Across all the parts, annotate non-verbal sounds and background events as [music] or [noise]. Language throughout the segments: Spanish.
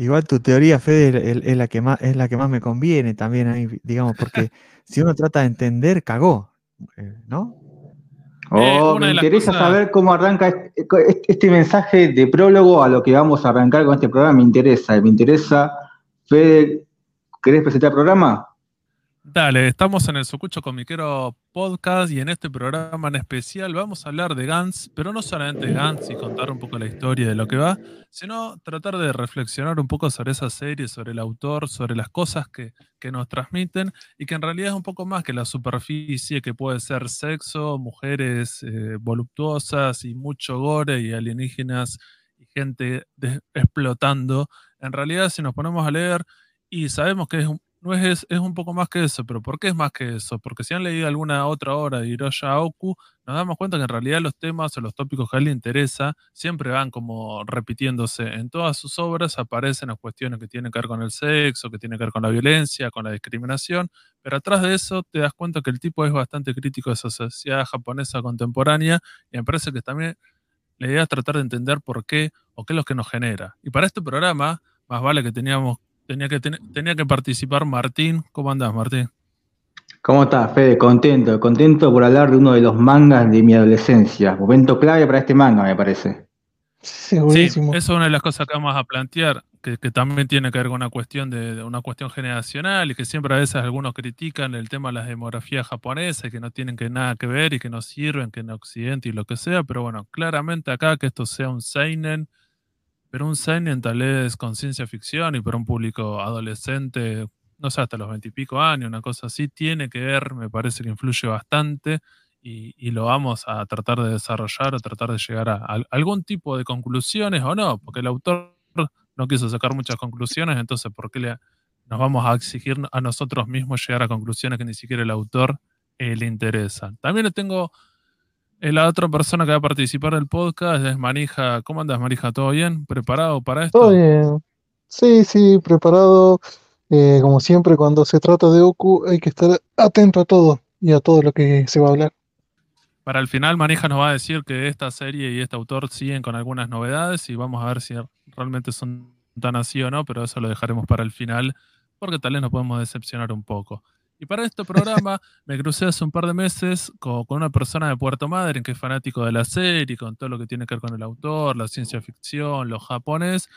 Igual tu teoría, Fede, es, la que más, es la que más me conviene también a digamos, porque si uno trata de entender, cagó, eh, ¿no? Oh, me interesa saber cómo arranca este, este, mensaje de prólogo a lo que vamos a arrancar con este programa. Me interesa, me interesa. Fede, ¿querés presentar el programa? Dale, estamos en el Sucucho Comiquero Podcast y en este programa en especial vamos a hablar de Gantz, pero no solamente de Gantz y contar un poco la historia de lo que va, sino tratar de reflexionar un poco sobre esa serie, sobre el autor, sobre las cosas que, nos transmiten y que en realidad es un poco más que la superficie que puede ser sexo, mujeres eh, voluptuosas y mucho gore y alienígenas y gente explotando. En realidad, si nos ponemos a leer y sabemos que es un, no es, es un poco más que eso, pero ¿por qué es más que eso? Porque si han leído alguna otra obra de Hiroya Oku, nos damos cuenta que en realidad los temas o los tópicos que a él le interesa siempre van como repitiéndose. En todas sus obras aparecen las cuestiones que tienen que ver con el sexo, que tienen que ver con la violencia, con la discriminación, pero atrás de eso te das cuenta que el tipo es bastante crítico de esa sociedad japonesa contemporánea y me parece que también la idea es tratar de entender por qué o qué es lo que nos genera. Y para este programa, más vale que teníamos Tenía que, tenía que participar Martín. ¿Cómo andás, Martín? ¿Cómo estás, Fede? Contento, contento por hablar de uno de los mangas de mi adolescencia. Momento clave para este manga, me parece. Sí, eso es una de las cosas que vamos a plantear, que, también tiene que ver con una cuestión de, una cuestión generacional y que siempre a veces algunos critican el tema de las demografías japonesas, que no tienen que nada que ver y que no sirven, que en Occidente y lo que sea, pero bueno, claramente acá que esto sea un seinen pero un seinen tal vez con ciencia ficción y para un público adolescente, no sé, hasta los veintipico años, una cosa así, tiene que ver, me parece que influye bastante y, lo vamos a tratar de desarrollar o tratar de llegar a, algún tipo de conclusiones o no, porque el autor no quiso sacar muchas conclusiones, entonces ¿por qué le, nos vamos a exigir a nosotros mismos llegar a conclusiones que ni siquiera el autor eh, le interesan? También le tengo la otra persona que va a participar del podcast es Marija. ¿Cómo andas, Marija? ¿Todo bien? ¿Preparado para esto? Todo bien. Sí, sí, preparado. Eh, como siempre, cuando se trata de Oku, hay que estar atento a todo y a todo lo que se va a hablar. Para el final, Marija nos va a decir que esta serie y este autor siguen con algunas novedades y vamos a ver si realmente son tan así o no, pero eso lo dejaremos para el final porque tal vez nos podemos decepcionar un poco. Y para este programa me crucé hace un par de meses con, una persona de Puerto Madryn que es fanático de la serie, con todo lo que tiene que ver con el autor, la ciencia ficción, lo japonés.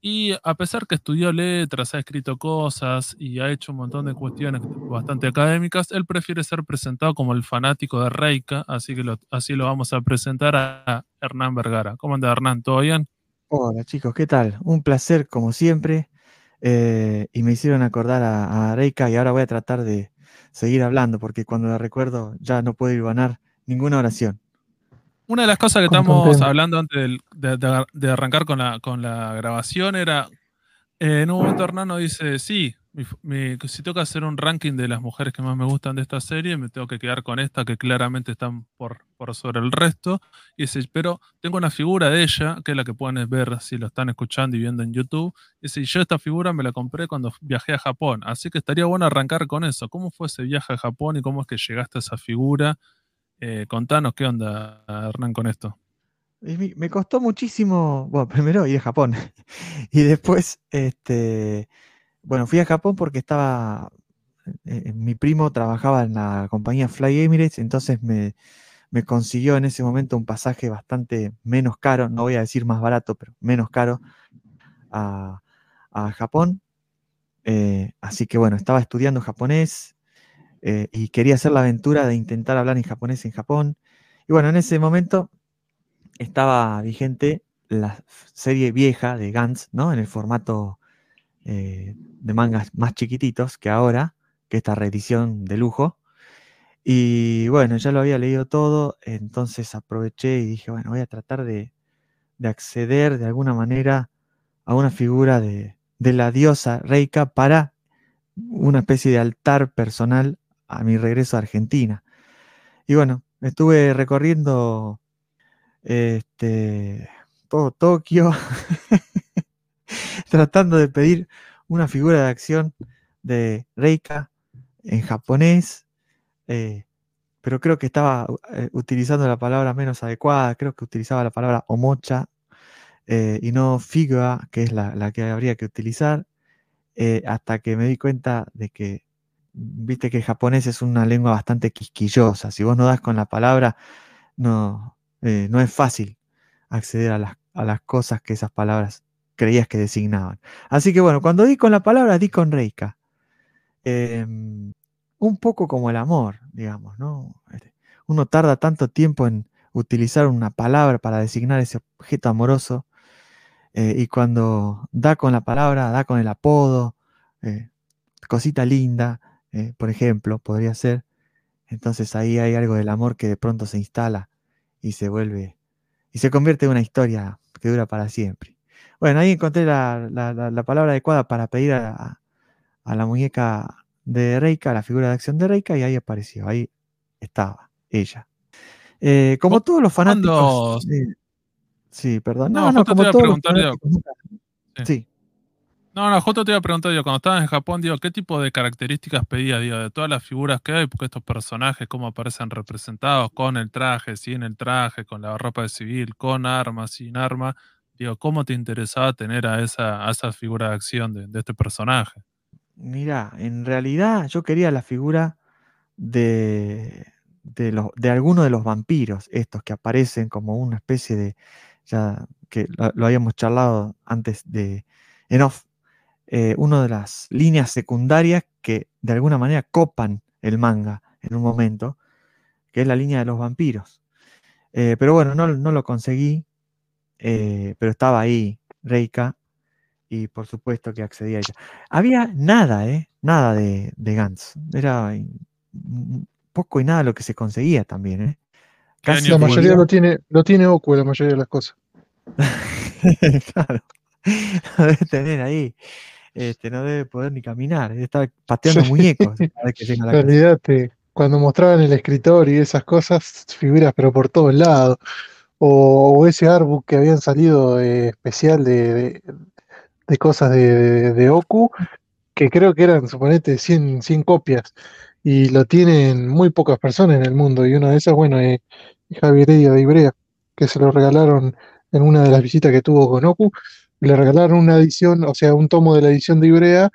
Y a pesar que estudió letras, ha escrito cosas y ha hecho un montón de cuestiones bastante académicas, él prefiere ser presentado como el fanático de Reika, así que así lo vamos a presentar a Hernán Vergara. ¿Cómo anda Hernán? ¿Todo bien? Hola chicos, ¿qué tal? Un placer como siempre. Eh, y me hicieron acordar a, a, Reika y ahora voy a tratar de seguir hablando porque cuando la recuerdo ya no puedo ganar ninguna oración. Una de las cosas que estamos hablando antes de, arrancar con la, con la grabación era, eh, en un momento Hernano dice, sí, si tengo que hacer un ranking de las mujeres que más me gustan de esta serie, me tengo que quedar con esta que claramente están por, por sobre el resto. Y dice, pero tengo una figura de ella, que es la que pueden ver si lo están escuchando y viendo en YouTube. Y dice, yo esta figura me la compré cuando viajé a Japón. Así que estaría bueno arrancar con eso. ¿Cómo fue ese viaje a Japón y cómo es que llegaste a esa figura? Eh, contanos qué onda, Hernán, con esto. Me costó muchísimo, bueno, primero ir a Japón [laughs] y después, este, bueno, fui a Japón porque estaba, eh, eh, mi primo trabajaba en la compañía Fly Emirates, entonces me, consiguió en ese momento un pasaje bastante menos caro, no voy a decir más barato, pero menos caro a, Japón. Eh, así que bueno, estaba estudiando japonés y quería hacer la aventura de intentar hablar en japonés en Japón. Y bueno, en ese momento estaba vigente la serie vieja de Gantz, ¿no? En el formato eh, de mangas más chiquititos que ahora, que esta reedición de lujo. Y bueno, ya lo había leído todo, entonces aproveché y dije, bueno, voy a tratar de, acceder de alguna manera a una figura de, la diosa Reika para una especie de altar personal a mi regreso a Argentina. Y bueno, estuve recorriendo este, todo Tokio, [laughs] [laughs] tratando de pedir una figura de acción de Reika en japonés, eh, pero creo que estaba eh, utilizando la palabra menos adecuada, creo que utilizaba la palabra omocha, eh, y no figua, que es la, que habría que utilizar, hasta que me di cuenta de que, viste que japonés es una lengua bastante quisquillosa. Si vos no das con la palabra, no, no es fácil acceder a las, a las cosas que esas palabras creías que designaban. Así que bueno, cuando di con la palabra, di con Reika. Em, un poco como el amor, digamos, ¿no? Este, uno tarda tanto tiempo en utilizar una palabra para designar ese objeto amoroso eh, y cuando da con la palabra, da con el apodo, eh, cosita linda, eh, por ejemplo, podría ser, entonces ahí hay algo del amor que de pronto se instala y se vuelve, y se convierte en una historia que dura para siempre. Bueno, ahí encontré la, palabra adecuada para pedir a, la muñeca de Reika, la figura de acción de Reika, y ahí apareció, ahí estaba ella. como todos los fanáticos. Sí, perdón. No, no, como te iba a preguntar, sí. No, no, justo te iba a preguntar, digo, cuando estabas en Japón, digo, ¿qué tipo de características pedías, digo, de todas las figuras que hay? Porque estos personajes, cómo aparecen representados, con el traje, sin el traje, con la ropa de civil, con armas, sin arma. Digo, ¿cómo te interesaba tener a esa, a esa figura de acción de, este personaje? Mira, en realidad yo quería la figura de, de, los, de alguno de los vampiros, estos que aparecen como una especie de, ya que lo, habíamos charlado antes de en off, eh, una de las líneas secundarias que de alguna manera copan el manga en un momento, que es la línea de los vampiros. Eh, pero bueno, no, lo conseguí, eh, pero estaba ahí Reika y por supuesto que accedí a ella. Había nada, ¿eh? Nada de, de Gantz. Era poco y nada lo que se conseguía también, ¿eh? Casi la mayoría lo tiene, lo tiene Oku, la mayoría de las cosas. [laughs] claro. [laughs] Lo debe tener ahí. Este, no debe poder ni caminar. Está pateando muñecos. [laughs] Olvídate, cuando mostraban el escritor y esas cosas, figuras, pero por todos lados. O, ese artbook que habían salido eh, especial de, de, cosas de, de, Oku, que creo que eran, suponete, 100, 100 copias y lo tienen muy pocas personas en el mundo. Y una de esas, bueno, es Javier de Ibrea, que se lo regalaron en una de las visitas que tuvo con Oku. Le regalaron una edición, o sea, un tomo de la edición de Ibrea,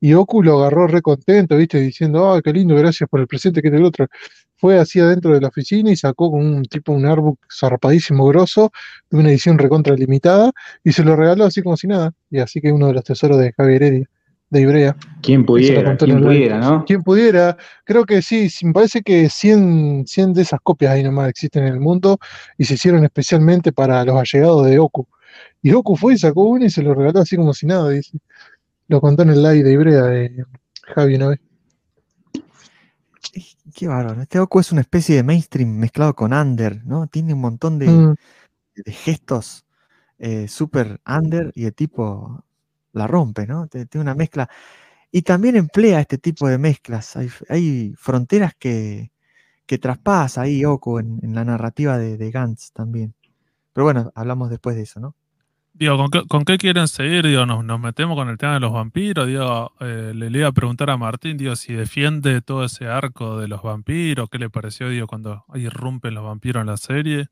y Oku lo agarró re contento, ¿viste? Diciendo, ¡ay, qué lindo, gracias por el presente que es el otro! Fue así adentro de la oficina y sacó con un tipo, un artbook zarpadísimo, grosso, de una edición recontra limitada, y se lo regaló así como si nada. Y así que uno de los tesoros de Javier Heredia de Ibrea. Quien pudiera, quien pudiera, ¿no? Quien pudiera. Creo que sí, me parece que 100, 100 de esas copias ahí nomás existen en el mundo y se hicieron especialmente para los allegados de Oku. Y Oku fue y sacó uno y se lo regaló así como si nada, dice. Lo contó en el live de Ibrea de Javi una vez. Qué bárbaro. Este Oku es una especie de mainstream mezclado con under, ¿no? Tiene un montón de, mm. gestos eh, super under y de tipo la rompe, ¿no? Tiene una mezcla. Y también emplea este tipo de mezclas. Hay, fronteras que, que, traspasa ahí Oku en, la narrativa de, de, Gantz también. Pero bueno, hablamos después de eso, ¿no? Digo, ¿con qué, quieren seguir? Digo, nos, metemos con el tema de los vampiros. Digo, eh, le, iba a preguntar a Martín, digo, si defiende todo ese arco de los vampiros, ¿qué le pareció, digo, cuando irrumpen los vampiros en la serie?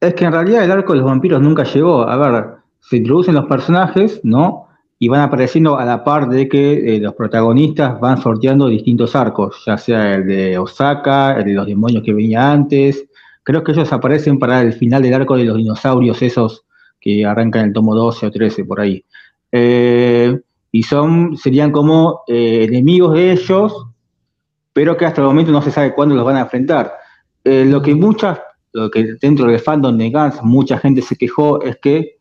Es que en realidad el arco de los vampiros nunca llegó. A ver, se introducen los personajes, ¿no? Y van apareciendo a la par de que eh, los protagonistas van sorteando distintos arcos, ya sea el de Osaka, el de los demonios que venía antes. Creo que ellos aparecen para el final del arco de los dinosaurios, esos que arrancan el tomo 12 o 13 por ahí. Eh, y son, serían como eh, enemigos de ellos, pero que hasta el momento no se sabe cuándo los van a enfrentar. lo que muchas, lo que dentro del fandom de Gans mucha gente se quejó es que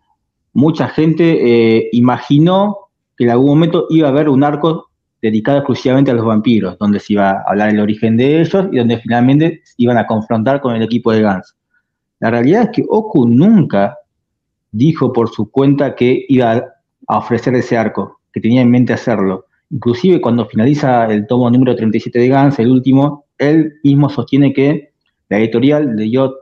mucha gente eh, imaginó que en algún momento iba a haber un arco dedicado exclusivamente a los vampiros, donde se iba a hablar el origen de ellos y donde finalmente iban a confrontar con el equipo de Gans. La realidad es que Oku nunca dijo por su cuenta que iba a ofrecer ese arco, que tenía en mente hacerlo. Inclusive cuando finaliza el tomo número 37 de Gans, el último, él mismo sostiene que la editorial le dio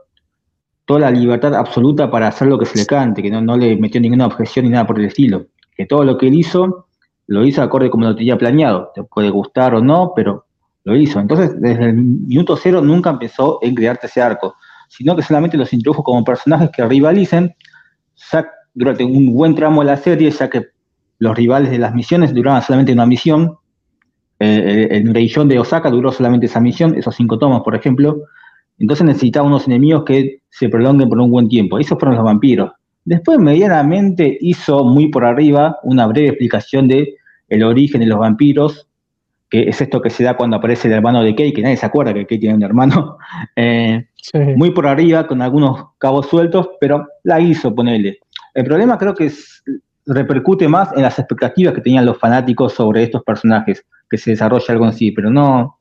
toda la libertad absoluta para hacer lo que se le cante, que no, le metió ninguna objeción ni nada por el estilo. Que todo lo que él hizo, lo hizo acorde como lo tenía planeado. Te puede gustar o no, pero lo hizo. Entonces, desde el minuto cero nunca empezó en crearte ese arco, sino que solamente los introdujo como personajes que rivalicen, durante un buen tramo de la serie, ya que los rivales de las misiones duraban solamente una misión. Eh, el Reillón de Osaka duró solamente esa misión, esos cinco tomos, por ejemplo. Entonces necesitaba unos enemigos que se prolonguen por un buen tiempo. Esos fueron los vampiros. Después, medianamente, hizo muy por arriba una breve explicación de el origen de los vampiros, que es esto que se da cuando aparece el hermano de Kay, que nadie se acuerda que Kay tiene un hermano. [laughs] Eh, muy por arriba, con algunos cabos sueltos, pero la hizo, ponele. El problema creo que repercute más en las expectativas que tenían los fanáticos sobre estos personajes, que se desarrolla algo en sí, pero no.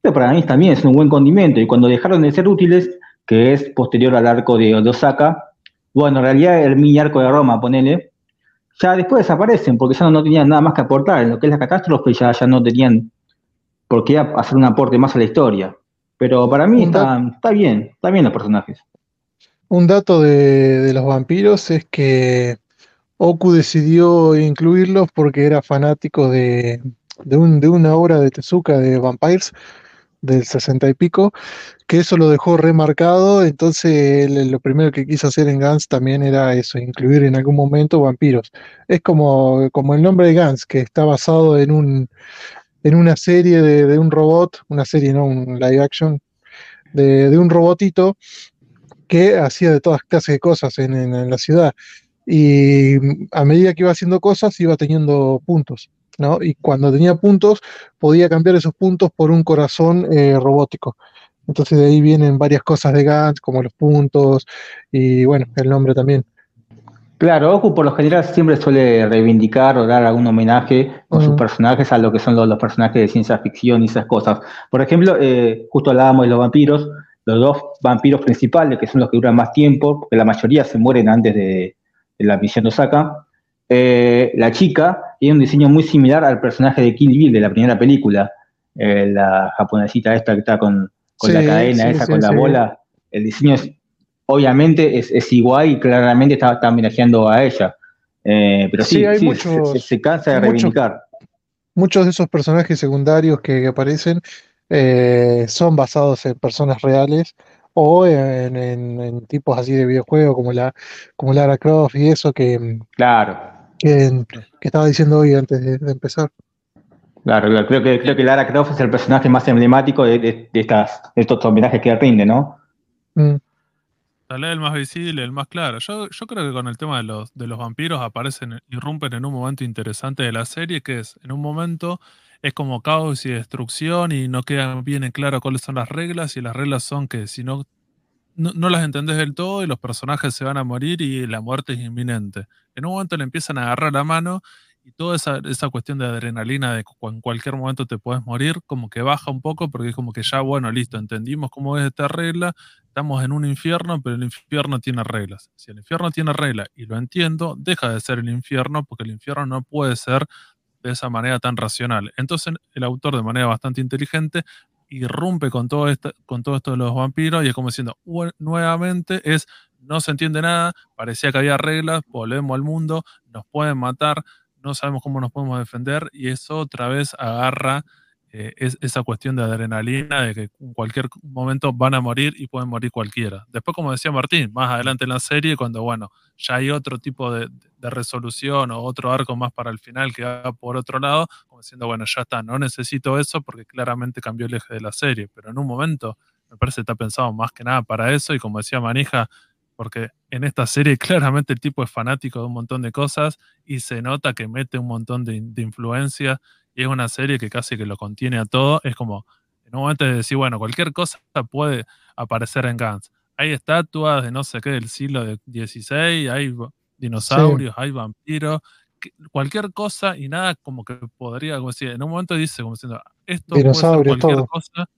Pero para mí también es un buen condimento, y cuando dejaron de ser útiles, que es posterior al arco de Osaka, bueno, en realidad el mini arco de Roma, ponele, ya después desaparecen porque ya no, tenían nada más que aportar. En lo que es la catástrofe ya, ya no tenían por qué hacer un aporte más a la historia. Pero para mí está, está, bien, está bien los personajes. Un dato de, los vampiros es que Oku decidió incluirlos porque era fanático de, de, un, de una obra de Tezuka de Vampires del sesenta y pico, que eso lo dejó remarcado, entonces lo primero que quiso hacer en Gans también era eso, incluir en algún momento vampiros. Es como, como el nombre de Gans, que está basado en un en una serie de, un robot, una serie, no un live action, de, un robotito que hacía de todas clases de cosas en, en la ciudad. Y a medida que iba haciendo cosas, iba teniendo puntos. Y cuando tenía puntos, podía cambiar esos puntos por un corazón eh, robótico. Entonces de ahí vienen varias cosas de Gantz, como los puntos y bueno, el nombre también. Claro, Oku por lo general siempre suele reivindicar o dar algún homenaje con sus personajes a lo que son los, personajes de ciencia ficción y esas cosas. Por ejemplo, eh, justo hablábamos de los vampiros, los dos vampiros principales, que son los que duran más tiempo, porque la mayoría se mueren antes de, de la misión de Osaka, eh, la chica tiene un diseño muy similar al personaje de Kill Bill de la primera película, eh, la japonesita esta que está con, la cadena esa, con la bola. El diseño es, obviamente es, igual y claramente está, homenajeando a ella. Eh, pero sí, se, cansa de reivindicar. Muchos de esos personajes secundarios que, aparecen son basados en personas reales o en, tipos así de videojuegos como la como Lara Croft y eso que claro que, estaba diciendo hoy antes de, empezar. Claro, creo que, creo que Lara Croft es el personaje más emblemático de, estas, estos homenajes que rinde, ¿no? Mm. Tal el más visible, el más claro. Yo, yo creo que con el tema de los, de los vampiros aparecen, irrumpen en un momento interesante de la serie, que es, en un momento es como caos y destrucción y no queda bien en claro cuáles son las reglas y las reglas son que si no, no, las entendés del todo y los personajes se van a morir y la muerte es inminente en un momento le empiezan a agarrar la mano y toda esa, esa cuestión de adrenalina de que en cualquier momento te puedes morir, como que baja un poco porque es como que ya, bueno, listo, entendimos cómo es esta regla, estamos en un infierno, pero el infierno tiene reglas. Si el infierno tiene reglas y lo entiendo, deja de ser el infierno porque el infierno no puede ser de esa manera tan racional. Entonces el autor de manera bastante inteligente irrumpe con todo, con todo esto de los vampiros y es como diciendo, nuevamente es no se entiende nada, parecía que había reglas, volvemos al mundo, nos pueden matar, no sabemos cómo nos podemos defender y eso otra vez agarra eh, esa cuestión de adrenalina, de que en cualquier momento van a morir y pueden morir cualquiera. Después, como decía Martín, más adelante en la serie, cuando bueno, ya hay otro tipo de, resolución o otro arco más para el final que va por otro lado, como diciendo, bueno, ya está, no necesito eso porque claramente cambió el eje de la serie, pero en un momento me parece que está pensado más que nada para eso y como decía Manija, porque en esta serie [laughs] claramente el tipo es fanático de un montón de cosas y se nota que mete un montón de, influencia y es una serie que casi que lo contiene a todo. Es como, en un momento de decir, bueno, cualquier cosa puede aparecer en Gans. Hay estatuas de no sé qué del siglo XVI, hay dinosaurios, hay vampiros, cualquier cosa y nada como que podría, como decir, en un momento dice, como diciendo, esto puede ser cualquier cosa,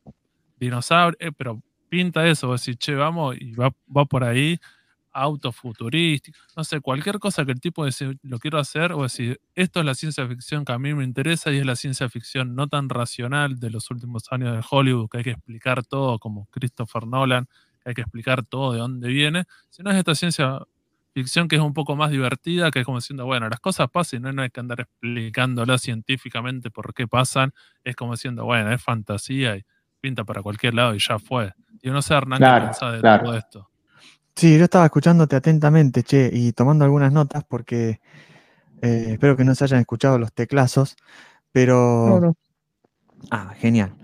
dinosaurio, eh, pero pinta eso, decir, che, vamos y va, por ahí, auto futurístico, no sé, cualquier cosa que el tipo dice, lo quiero hacer, o decir, esto es la ciencia ficción que a mí me interesa y es la ciencia ficción no tan racional de los últimos años de Hollywood, que hay que explicar todo, como Christopher Nolan, que hay que explicar todo de dónde viene, sino es esta ciencia ficción que es un poco más divertida, que es como diciendo, bueno, las cosas pasan y no hay que andar explicándolas científicamente por qué pasan, es como diciendo, bueno, es fantasía y pinta para cualquier lado y ya fue. Yo no sé, Hernán, qué de todo esto. Sí, yo estaba escuchándote atentamente, che, y tomando algunas notas porque eh, espero que no se hayan escuchado los teclazos, pero... No, no. Ah, genial.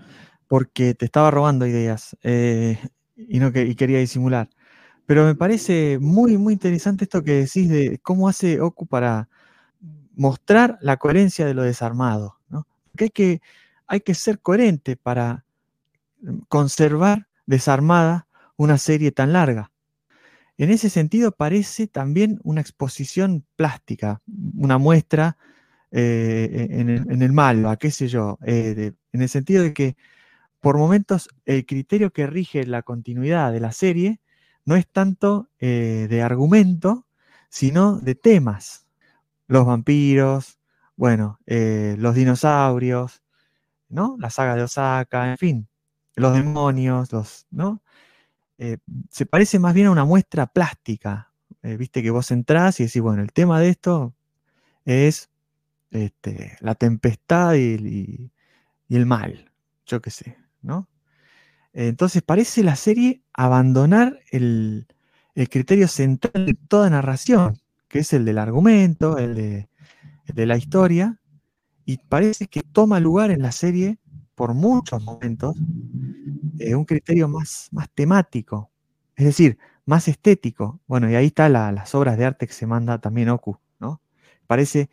Porque te estaba robando ideas eh, y, no que, y quería disimular. Pero me parece muy, muy interesante esto que decís de cómo hace Oku para mostrar la coherencia de lo desarmado. ¿no? Porque hay que, hay que ser coherente para conservar desarmada una serie tan larga. En ese sentido parece también una exposición plástica, una muestra eh, en, el, en, el, mal, qué sé yo, eh, en el sentido de que por momentos el criterio que rige la continuidad de la serie no es tanto eh, de argumento, sino de temas. Los vampiros, bueno, los dinosaurios, ¿no? La saga de Osaka, en fin, los demonios, los, ¿no? Eh, se parece más bien a una muestra plástica. Eh, viste que vos entrás y decís, bueno, el tema de esto es este, la tempestad y, el mal, yo qué sé, ¿no? Entonces parece la serie abandonar el, el, criterio central de toda narración, que es el del argumento, el de, el de, la historia, y parece que toma lugar en la serie por muchos momentos eh, un criterio más, más temático, es decir, más estético. Bueno, y ahí están la, las obras de arte que se manda también Oku, ¿no? Parece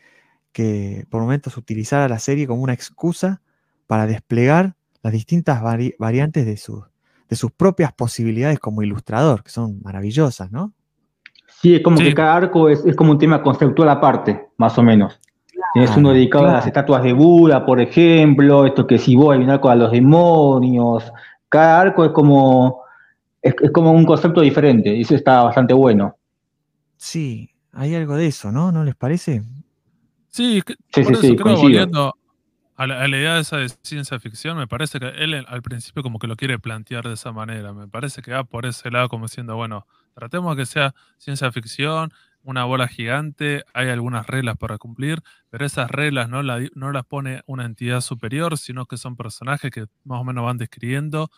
que por momentos utilizara la serie como una excusa para desplegar las distintas vari variantes de, su, de sus propias posibilidades como ilustrador, que son maravillosas, ¿no? Sí, es como sí. que cada arco es, es, como un tema conceptual aparte, más o menos. Tienes uno dedicado claro. a las estatuas de Buda, por ejemplo, esto que si vos hay un arco a los demonios. Cada arco es como, es, es como un concepto diferente, y eso está bastante bueno. Sí, hay algo de eso, ¿no? ¿No les parece? Sí, que, sí, por sí, eso sí, creo, volviendo a la, a la, idea esa de ciencia ficción, me parece que él al principio como que lo quiere plantear de esa manera. Me parece que va por ese lado como diciendo, bueno, tratemos de que sea ciencia ficción, una bola gigante, hay algunas reglas para cumplir, pero esas reglas no, no las pone una entidad superior, sino que son personajes que más o menos van describiendo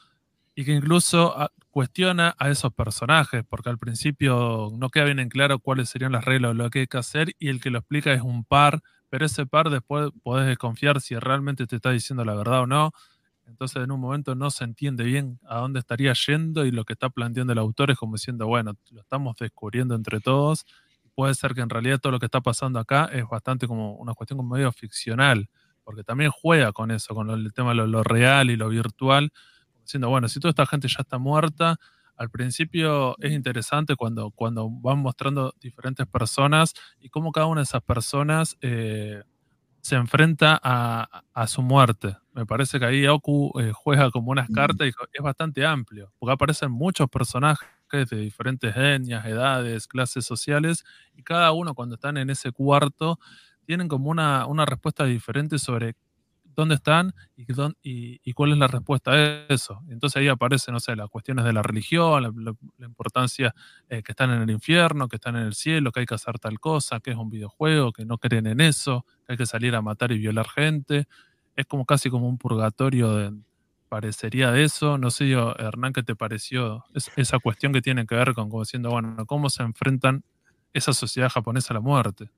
y que incluso ah, cuestiona a esos personajes, porque al principio no queda bien en claro cuáles serían las reglas o lo que hay que hacer, y el que lo explica es un par, pero ese par después podés desconfiar si realmente te está diciendo la verdad o no. Entonces en un momento no se entiende bien a dónde estaría yendo y lo que está planteando el autor es como diciendo, bueno, lo estamos descubriendo entre todos. Puede ser que en realidad todo lo que está pasando acá es bastante como una cuestión como medio ficcional, porque también juega con eso, con el tema de lo, lo real y lo virtual, diciendo, bueno, si toda esta gente ya está muerta, al principio es interesante cuando, cuando van mostrando diferentes personas y cómo cada una de esas personas eh, se enfrenta a, a, su muerte. Me parece que ahí Oku eh, juega como unas cartas y es bastante amplio, porque aparecen muchos personajes de diferentes etnias, edades, clases sociales, y cada uno cuando están en ese cuarto tienen como una, una respuesta diferente sobre dónde están y, dónde, y, cuál es la respuesta a eso. Entonces ahí aparecen, no sé, las cuestiones de la religión, la importancia eh, que están en el infierno, que están en el cielo, que hay que hacer tal cosa, que es un videojuego, que no creen en eso, que hay que salir a matar y violar gente. Es como casi como un purgatorio de, parecería de eso. No sé yo, Hernán, ¿qué te pareció es, esa cuestión que tiene que ver con como diciendo, bueno, cómo se enfrentan esa sociedad japonesa a la muerte?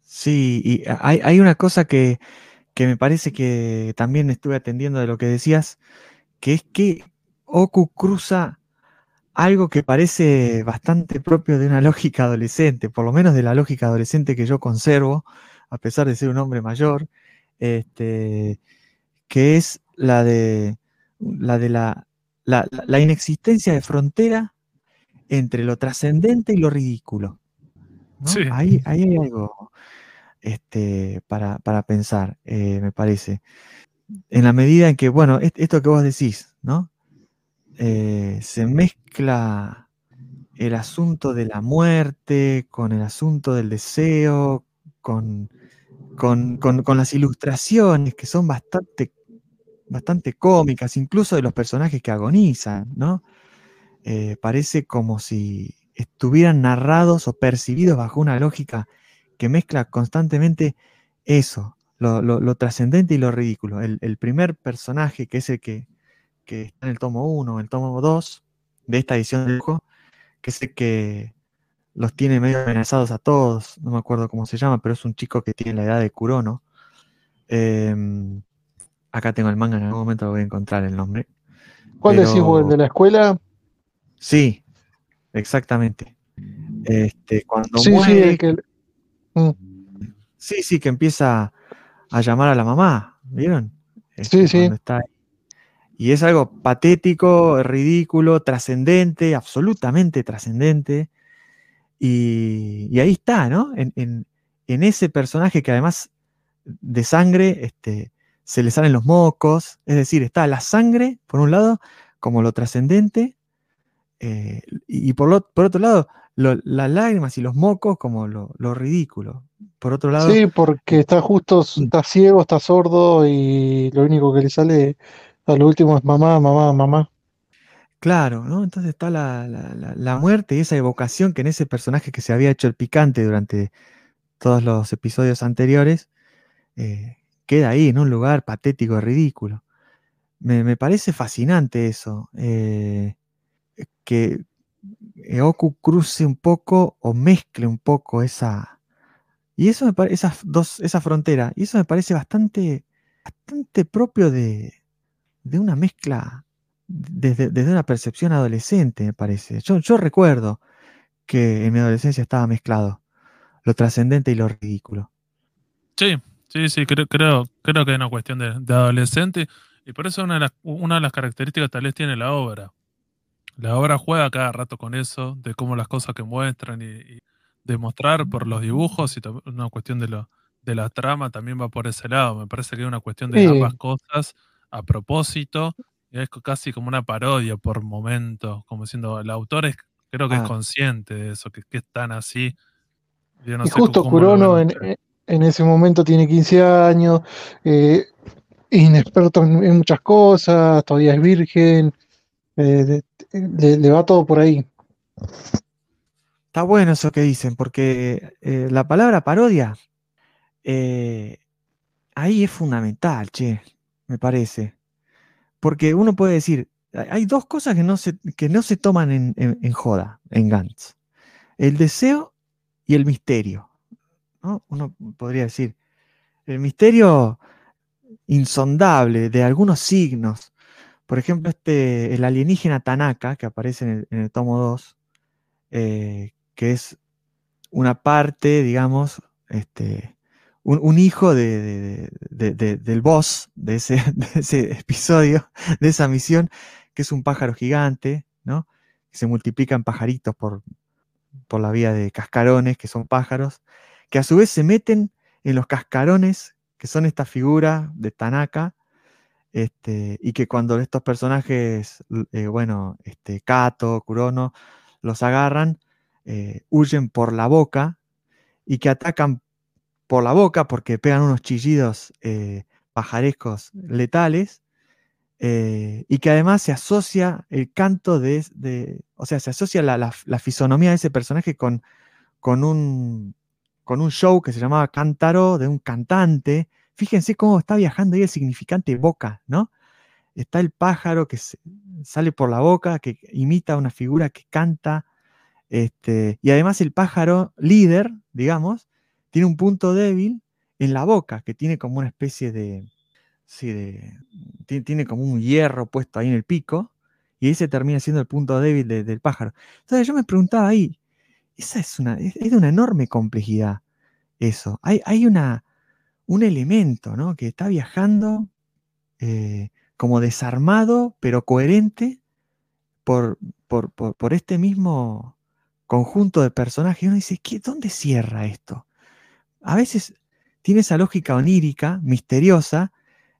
Sí, y hay, hay una cosa que, que me parece que también estuve atendiendo de lo que decías, que es que Oku cruza algo que parece bastante propio de una lógica adolescente, por lo menos de la lógica adolescente que yo conservo, a pesar de ser un hombre mayor, este, que es la de la, de la, la, la inexistencia de frontera entre lo trascendente y lo ridículo. ¿no? Sí. Ahí, ahí hay algo este, para, para pensar, eh, me parece. En la medida en que, bueno, esto que vos decís, ¿no? Eh, se mezcla el asunto de la muerte con el asunto del deseo, con, con, con, con las ilustraciones que son bastante, bastante cómicas, incluso de los personajes que agonizan, ¿no? Eh, parece como si estuvieran narrados o percibidos bajo una lógica que mezcla constantemente eso, lo, lo, lo trascendente y lo ridículo. El, el, primer personaje, que es el que, que está en el tomo 1, el tomo 2 de esta edición de lujo, que sé que los tiene medio amenazados a todos, no me acuerdo cómo se llama, pero es un chico que tiene la edad de Kurono. Em, acá tengo el manga, en algún momento voy a encontrar el nombre. ¿Cuál Pero- decís vos? ¿El de la escuela? Sí, exactamente. Este, cuando Sí, sí, muere, el que. sí, sí, que empieza a llamar a la mamá, ¿vieron? Sí, sí. cuando está. Y es algo patético, ridículo, trascendente, absolutamente trascendente. Y, y ahí está, ¿no? En, en- en ese personaje que además de sangre este, se le salen los mocos. Es decir, está la sangre, por un lado, como lo trascendente, eh, y, por, lo- por otro lado, lo- las lágrimas y los mocos como lo, lo ridículo. Por otro lado, Sí, porque está justo, está ciego, está sordo y lo único que le sale a lo último es mamá, mamá, mamá. Claro, ¿no? Entonces está la, la- la- la muerte y esa evocación que en ese personaje que se había hecho el picante durante todos los episodios anteriores, eh, queda ahí, en un lugar patético, ridículo. Me, me parece fascinante eso, eh, que Oku cruce un poco o mezcle un poco esa... Y eso dos, esa frontera, y eso me parece bastante, bastante propio de, de una mezcla desde, desde una percepción adolescente, me parece. Yo, yo recuerdo que en mi adolescencia estaba mezclado lo trascendente y lo ridículo. Sí, sí, sí, creo, creo, creo que es una cuestión de, de adolescente y por eso una de, las, una de las características tal vez tiene la obra. La obra juega cada rato con eso, de cómo las cosas que muestran y, y demostrar por los dibujos y una cuestión de, lo, de la trama también va por ese lado. Me parece que es una cuestión de Sí. ambas cosas a propósito y es casi como una parodia por momentos, como diciendo, el autor es, creo que es Ah. consciente de eso, que, que es tan así. Yo no y sé justo Kurono en. En ese momento tiene 15 años, eh, inexperto en, muchas cosas, todavía es virgen, eh, le, va todo por ahí. Está bueno eso que dicen, porque eh, la palabra parodia ahí es fundamental, che, me parece. Porque uno puede decir, hay hay dos cosas que no se, que no se toman en, en- en joda, en Gantz. El deseo y el misterio. ¿No? Uno podría decir, el misterio insondable de algunos signos. Por ejemplo, este, el alienígena Tanaka, que aparece en el, tomo 2, eh, que es una parte, digamos, este, un, un hijo de- de- de- de- del boss [laughs] de ese, episodio, de esa misión, que es un pájaro gigante, ¿no? Que se multiplica en pajaritos por, por la vía de cascarones, que son pájaros, que a su vez se meten en los cascarones, que son esta figura de Tanaka, este, y que cuando estos personajes, eh, bueno, este, Kato, Kurono, los agarran, eh, huyen por la boca y que atacan por la boca porque pegan unos chillidos eh, pajarescos letales eh, y que además se asocia el canto de, o sea, se asocia la, la- la fisonomía de ese personaje con, con, un, con un show que se llamaba Cántaro de un cantante. Fíjense cómo está viajando ahí el significante boca, ¿no? Está el pájaro que sale por la boca, que imita una figura que canta, este, y además el pájaro líder, digamos, tiene un punto débil en la boca, que tiene como una especie de, sí, de- ti- tiene, como un hierro puesto ahí en el pico, y ese termina siendo el punto débil de- del pájaro. Entonces yo me preguntaba ahí, esa es, una, es, de una enorme complejidad eso. Hay, hay una, un elemento ¿no? que está viajando eh, como desarmado, pero coherente por, por, por- por este mismo conjunto de personajes. Uno dice, ¿qué, ¿dónde cierra esto? A veces tiene esa lógica onírica, misteriosa,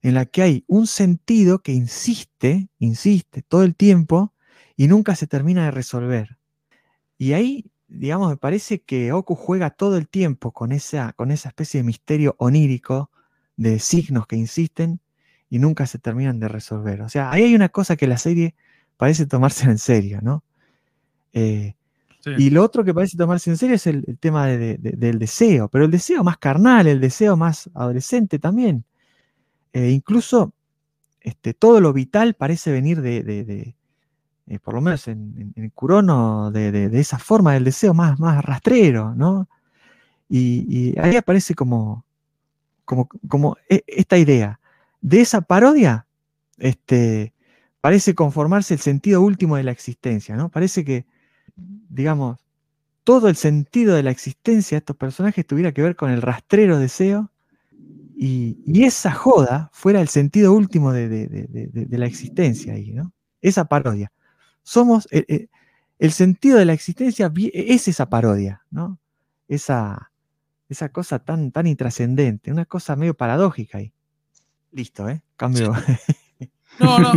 en la que hay un sentido que insiste, insiste todo el tiempo y nunca se termina de resolver. Y ahí, digamos, me parece que Oku juega todo el tiempo con esa, con esa especie de misterio onírico de signos que insisten y nunca se terminan de resolver. O sea, ahí hay una cosa que la serie parece tomarse en serio, ¿no? Eh, Sí. y lo otro que parece tomarse en serio es el, el tema de- de- de- del deseo, pero el deseo más carnal, el deseo más adolescente también. Eh, incluso este, todo lo vital parece venir de- eh, por lo menos en, en, Kurono, de, esa forma del deseo más, más rastrero, ¿no? Y, ahí aparece como, e, esta idea. De esa parodia, este, parece conformarse el sentido último de la existencia, ¿no? Parece que, digamos, todo el sentido de la existencia de estos personajes tuviera que ver con el rastrero deseo y, esa joda fuera el sentido último de, la existencia ahí, ¿no? Esa parodia. Somos, eh, eh, el sentido de la existencia es esa parodia, ¿no? Esa, esa cosa tan, tan intrascendente, una cosa medio paradójica ahí. Listo, ¿eh? Cambio. [laughs] No, no,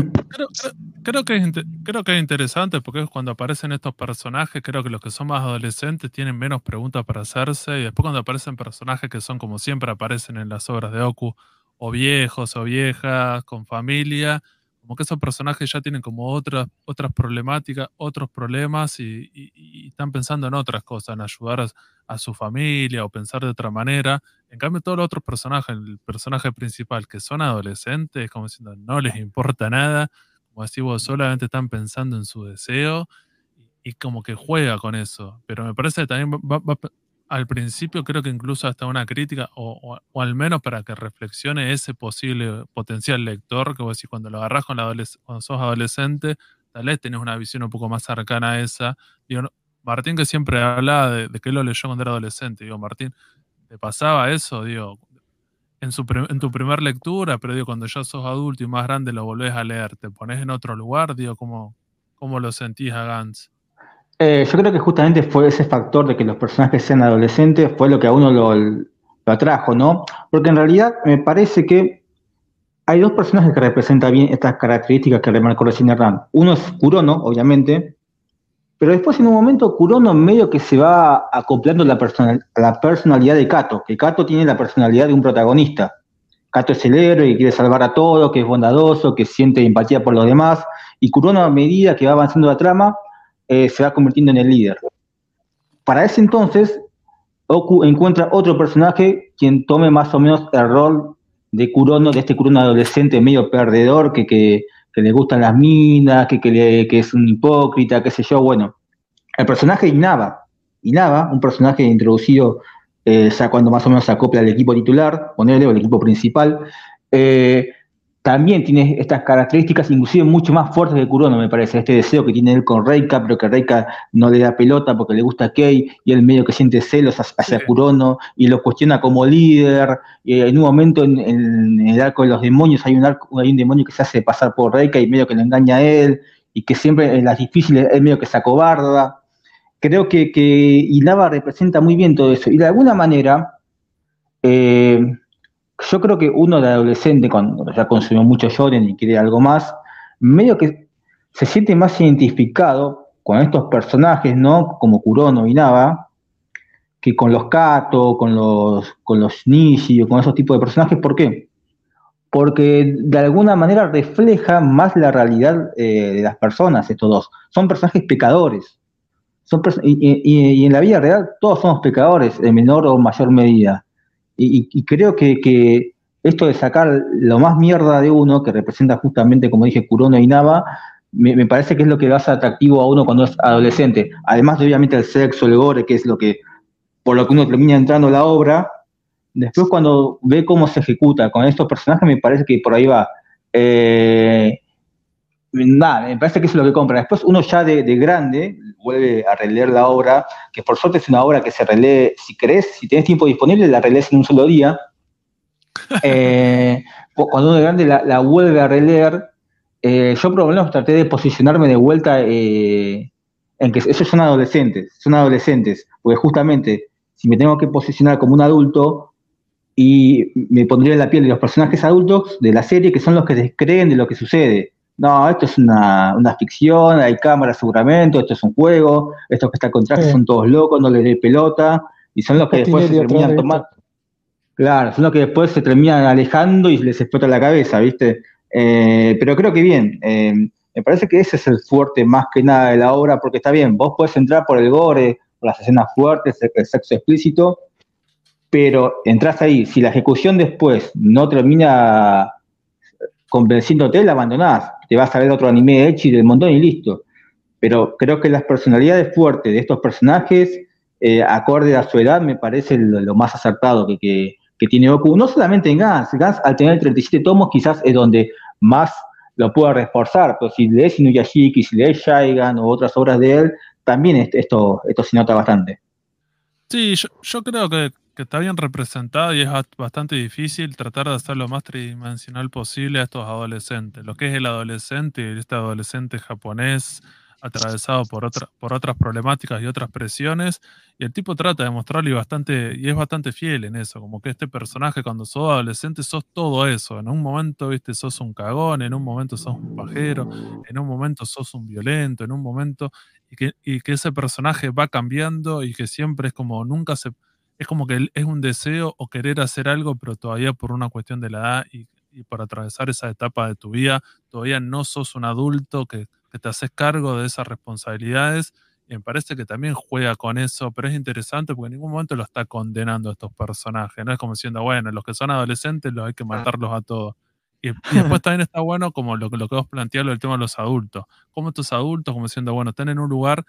creo, que es, creo que es interesante porque es cuando aparecen estos personajes, creo que los que son más adolescentes tienen menos preguntas para hacerse y después cuando aparecen personajes que son como siempre aparecen en las obras de Oku, o viejos o viejas, con familia, como que esos personajes ya tienen como otras, otras problemáticas, otros problemas y, están pensando en otras cosas, en ayudar a, su familia o pensar de otra manera. En cambio, todos los otros personajes, el personaje principal, que son adolescentes, como diciendo, no les importa nada, como decimos, solamente están pensando en su deseo y, como que juega con eso. Pero me parece que también va, al principio creo que incluso hasta una crítica, o, al menos para que reflexione ese posible potencial lector, que vos decís, cuando lo agarrás con la cuando sos adolescente, tal vez tenés una visión un poco más cercana a esa. Digo, Martín que siempre hablaba de, que lo leyó cuando era adolescente, digo, Martín, ¿te pasaba eso? Digo, en, su, en tu primera lectura, pero digo, cuando ya sos adulto y más grande lo volvés a leer, ¿te pones en otro lugar? Digo, ¿cómo, cómo lo sentís a Gantz? Eh, yo creo que justamente fue ese factor de que los personajes sean adolescentes, fue lo que a uno lo, atrajo, ¿no? Porque en realidad me parece que hay dos personajes que representan bien estas características que remarcó recién Hernán. Uno es Kurono, obviamente, pero después en un momento Kurono medio que se va acoplando la a la personalidad de Kato, que Kato tiene la personalidad de un protagonista. Kato es el héroe que quiere salvar a todos, que es bondadoso, que siente empatía por los demás, y Kurono a medida que va avanzando la trama, eh, se va convirtiendo en el líder. Para ese entonces, Oku encuentra otro personaje quien tome más o menos el rol de Kurono, de este Kurono adolescente medio perdedor, que, que, le gustan las minas, que, que, es un hipócrita, qué sé yo. Bueno, el personaje Inaba, Inaba, un personaje introducido eh, cuando más o menos se acopla al equipo titular, ponerle, o el equipo principal, eh, también tiene estas características, inclusive mucho más fuertes que Kurono, me parece. Este deseo que tiene él con Reika, pero que Reika no le da pelota porque le gusta a Kei, y él medio que siente celos hacia Kurono y lo cuestiona como líder. Y en un momento en, el arco de los demonios hay un, arco, hay un demonio que se hace pasar por Reika y medio que le engaña a él, y que siempre en las difíciles él medio que se acobarda. Creo que, que Inaba representa muy bien todo eso. Y de alguna manera. Eh, yo creo que uno de adolescente, cuando ya consumió mucho shonen y quiere algo más, medio que se siente más identificado con estos personajes, ¿no? Como Kurono y Nava, que con los Kato, con los, con los Nishi o con esos tipos de personajes. ¿Por qué? Porque de alguna manera refleja más la realidad eh, de las personas, estos dos. Son personajes pecadores. Son y, en la vida real todos somos pecadores, en menor o mayor medida. Y, creo que, esto de sacar lo más mierda de uno, que representa justamente, como dije, Kurono y Nava, me, parece que es lo que hace atractivo a uno cuando es adolescente. Además de obviamente el sexo, el gore, que es lo que, por lo que uno termina entrando a la obra, después cuando ve cómo se ejecuta con estos personajes, me parece que por ahí va. Eh, nada, me parece que eso es lo que compra. Después uno ya de, grande vuelve a releer la obra, que por suerte es una obra que se relee, si querés, si tenés tiempo disponible, la relees en un solo día. [laughs] Eh, cuando uno de grande la, vuelve a releer, eh, yo por lo menos traté de posicionarme de vuelta eh, en que esos son adolescentes, son adolescentes, porque justamente si me tengo que posicionar como un adulto, y me pondría en la piel de los personajes adultos de la serie, que son los que descreen de lo que sucede no, esto es una, ficción, hay cámaras seguramente, esto es un juego, estos que están con traje son todos locos, no les dé pelota, y son los que después se terminan tomando. Claro, son los que después se terminan alejando y les explota la cabeza, ¿viste? Eh, pero creo que bien, eh, me parece que ese es el fuerte más que nada de la obra, porque está bien, vos podés entrar por el gore, por las escenas fuertes, el sexo explícito, pero entras ahí, si la ejecución después no termina convenciéndote, la abandonás. Te vas a ver otro anime de Echi del montón y listo. pero creo que las personalidades fuertes de estos personajes, eh, acorde a su edad, me parece lo, más acertado que, que, tiene Goku. No solamente en Gans, Gans al tener 37 tomos quizás es donde más lo pueda reforzar, pero si lees Inuyashiki, si lees Shaigan o otras obras de él, también esto, esto se nota bastante. Sí, yo, creo que, que, está bien representado y es bastante difícil tratar de hacer lo más tridimensional posible a estos adolescentes. Lo que es el adolescente, este adolescente japonés atravesado por, otra, por otras problemáticas y otras presiones, y el tipo trata de mostrarlo y, es bastante fiel en eso, como que este personaje cuando sos adolescente sos todo eso, en un momento viste sos un cagón, en un momento sos un pajero, en un momento sos un violento, en un momento, y que, y que ese personaje va cambiando y que siempre es como nunca se... Es como que es un deseo o querer hacer algo, pero todavía por una cuestión de la edad y, y por atravesar esa etapa de tu vida, todavía no sos un adulto que, que te haces cargo de esas responsabilidades. Y me parece que también juega con eso, pero es interesante porque en ningún momento lo está condenando a estos personajes. No es como diciendo, bueno, los que son adolescentes los hay que matarlos a todos. Y, [laughs] después también está bueno como lo, lo que vos planteás, el tema de los adultos. Como estos adultos, como diciendo, bueno, están en un lugar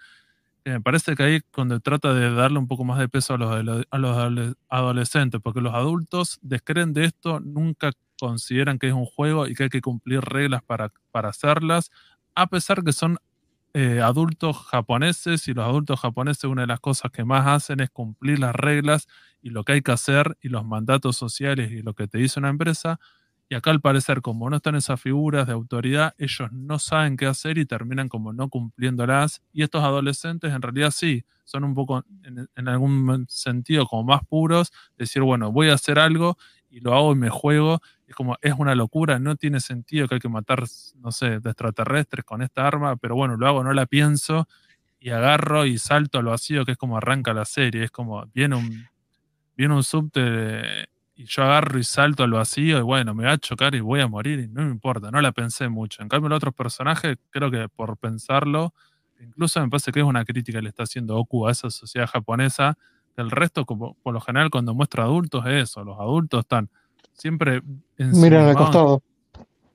me parece que ahí cuando trata de darle un poco más de peso a los, a los adolescentes, porque los adultos descreen de esto, nunca consideran que es un juego y que hay que cumplir reglas para, para hacerlas, a pesar que son eh, adultos japoneses y los adultos japoneses una de las cosas que más hacen es cumplir las reglas y lo que hay que hacer y los mandatos sociales y lo que te dice una empresa. Y acá al parecer, como no están esas figuras de autoridad, ellos no saben qué hacer y terminan como no cumpliéndolas. Y estos adolescentes en realidad sí, son un poco en, algún sentido como más puros, decir, bueno, voy a hacer algo y lo hago y me juego es como, es una locura, no tiene sentido que hay que matar, no sé, de extraterrestres con esta arma, pero bueno, lo hago, no la pienso y agarro y salto al vacío, que es como arranca la serie, es como, viene un, viene un subte y yo agarro y salto al vacío y bueno, me va a chocar y voy a morir y no me importa, no la pensé mucho. En cambio, los otros personajes, creo que por pensarlo, incluso me parece que es una crítica que le está haciendo Oku a esa sociedad japonesa, el resto, como, por lo general, cuando muestra adultos, es eso, los adultos están siempre en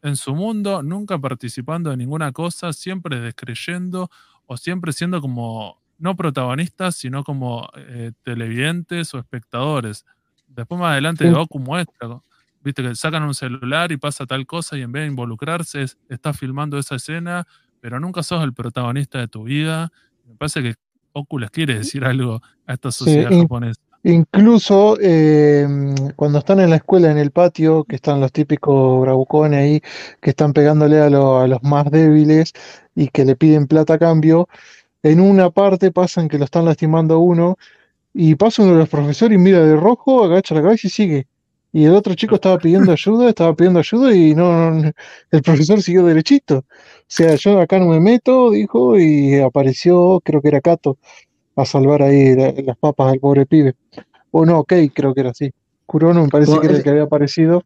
en su mundo, nunca participando de ninguna cosa, siempre descreyendo o siempre siendo como no protagonistas, sino como eh, televidentes o espectadores. Después más adelante Goku muestra, viste que sacan un celular y pasa tal cosa y en vez de involucrarse está filmando esa escena, pero nunca sos el protagonista de tu vida. Me parece que Goku les quiere decir algo a esta sociedad japonesa. Incluso em, cuando están en la escuela, en el patio, que están los típicos bravucones ahí, que están pegándole a, los más débiles y que le piden plata a cambio, en una parte pasan que lo están lastimando a uno y pasa uno de los profesores y mira de rojo, agacha la cabeza y sigue. Y el otro chico estaba pidiendo ayuda, estaba pidiendo ayuda y no, el profesor siguió derechito. O sea, yo acá no me meto, dijo, y apareció, creo que era Cato, a salvar ahí las papas al pobre pibe. O no, ok, creo que era así. Kurono me parece que era el que había aparecido.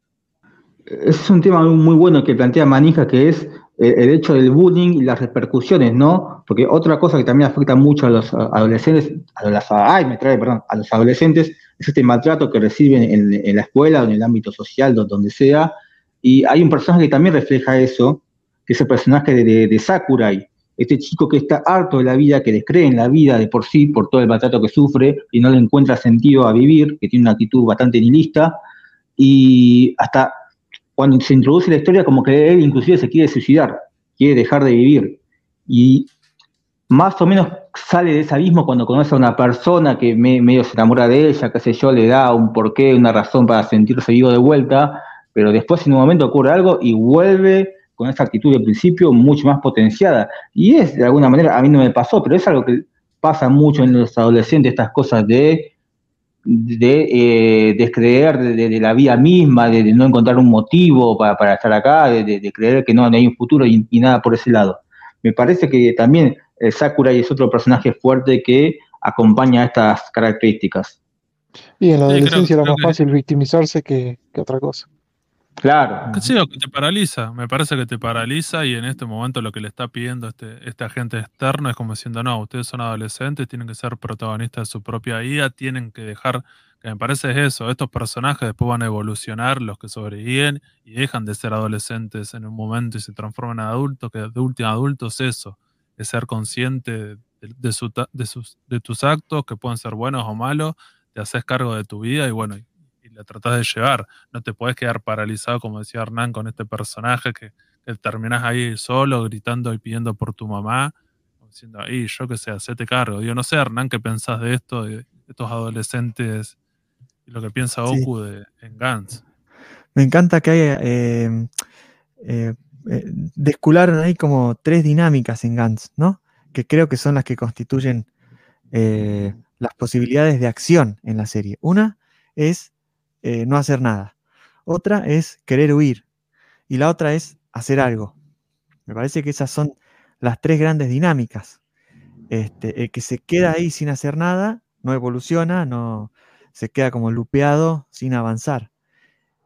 Es un tema muy bueno que plantea Manija, que es el hecho del bullying y las repercusiones, ¿no? Porque otra cosa que también afecta mucho a los adolescentes, a los, adolescentes, es este maltrato que reciben en, la escuela o en el ámbito social, donde sea. Y hay un personaje que también refleja eso, que es el personaje de, de Sakurai, este chico que está harto de la vida, que descree en la vida de por sí, por todo el maltrato que sufre y no le encuentra sentido a vivir, que tiene una actitud bastante nihilista, y hasta cuando se introduce la historia como que él inclusive se quiere suicidar, quiere dejar de vivir. Y más o menos sale de ese abismo cuando conoce a una persona que medio se enamora de ella, qué sé yo, le da un porqué, una razón para sentirse vivo de vuelta, pero después en un momento ocurre algo y vuelve con esa actitud de principio mucho más potenciada. Y es, de alguna manera, a mí no me pasó, pero es algo que pasa mucho en los adolescentes, estas cosas de, de eh, descreer de, la vida misma, de, no encontrar un motivo para, estar acá, de, creer que no, hay un futuro y, nada por ese lado. Me parece que también el Sakurai es otro personaje fuerte que acompaña estas características. Y en la adolescencia era más fácil victimizarse que otra cosa. Claro. Sí, que te paraliza. Me parece que te paraliza y en este momento lo que le está pidiendo este, este agente externo es como diciendo, no, ustedes son adolescentes, tienen que ser protagonistas de su propia vida, tienen que dejar, que me parece es eso, estos personajes después van a evolucionar, los que sobreviven y dejan de ser adolescentes en un momento y se transforman en adultos, que de último adultos eso. es ser consciente de, de, tus actos, que pueden ser buenos o malos, te haces cargo de tu vida y bueno, la tratás de llevar. No te podés quedar paralizado, como decía Hernán, con este personaje que, que terminás ahí solo, gritando y pidiendo por tu mamá, diciendo, ahí, yo qué sé, hacete cargo. Digo, no sé, Hernán, ¿qué pensás de esto, de estos adolescentes y lo que piensa Sí. Goku de, en Gantz? Me encanta que haya. eh, eh, eh, descularon ahí como tres dinámicas en Gantz, ¿no? Que creo que son las que constituyen eh, las posibilidades de acción en la serie. Una es eh, no hacer nada. Otra es querer huir. Y la otra es hacer algo. Me parece que esas son las tres grandes dinámicas. Este, el que se queda ahí sin hacer nada no evoluciona, no se queda como lupeado sin avanzar.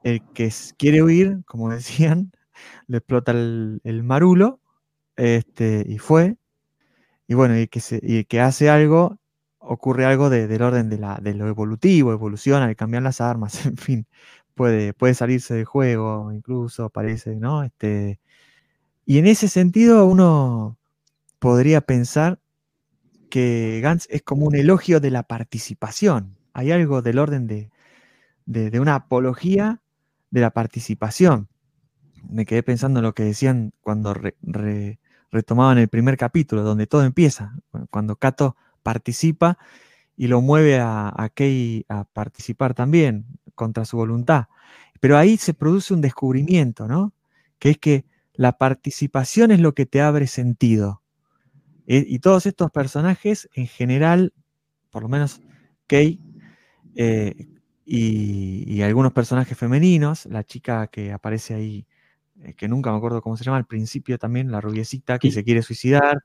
El que quiere huir, como [laughs] decían, le explota el, marulo este, y fue. Y bueno, y se- y el que hace algo, ocurre algo de- del orden de, la, de lo evolutivo, evoluciona, le cambian las armas, [laughs] en fin, puede, puede salirse del juego, incluso parece, ¿no? Este, y en ese sentido uno podría pensar que Gantz es como un elogio de la participación. Hay algo del orden de, de- una apología de la participación. Me quedé pensando en lo que decían cuando re- re- retomaban el primer capítulo, donde todo empieza, cu- cuando Kato participa y lo mueve a, a Kei a participar también, contra su voluntad. Pero ahí se produce un descubrimiento, ¿no? Que es que la participación es lo que te abre sentido. Eh, y todos estos personajes, en general, por lo menos Kei eh, y, y algunos personajes femeninos, la chica que aparece ahí, eh, que nunca me acuerdo cómo se llama, al principio también, la rubiecita que se quiere suicidar,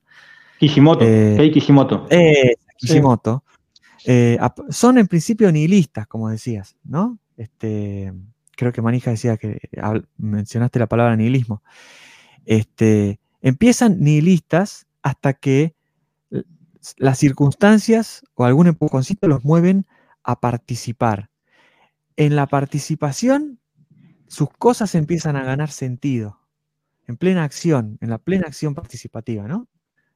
Kishimoto, Eh, Kei Kishimoto. eh. Kishimoto, eh, son en principio nihilistas, como decías, ¿no? Este, creo que Manija decía que mencionaste la palabra nihilismo. Este, empiezan nihilistas hasta que las circunstancias o algún empujoncito los mueven a participar. En la participación, sus cosas empiezan a ganar sentido, en plena acción, en la plena acción participativa, ¿no?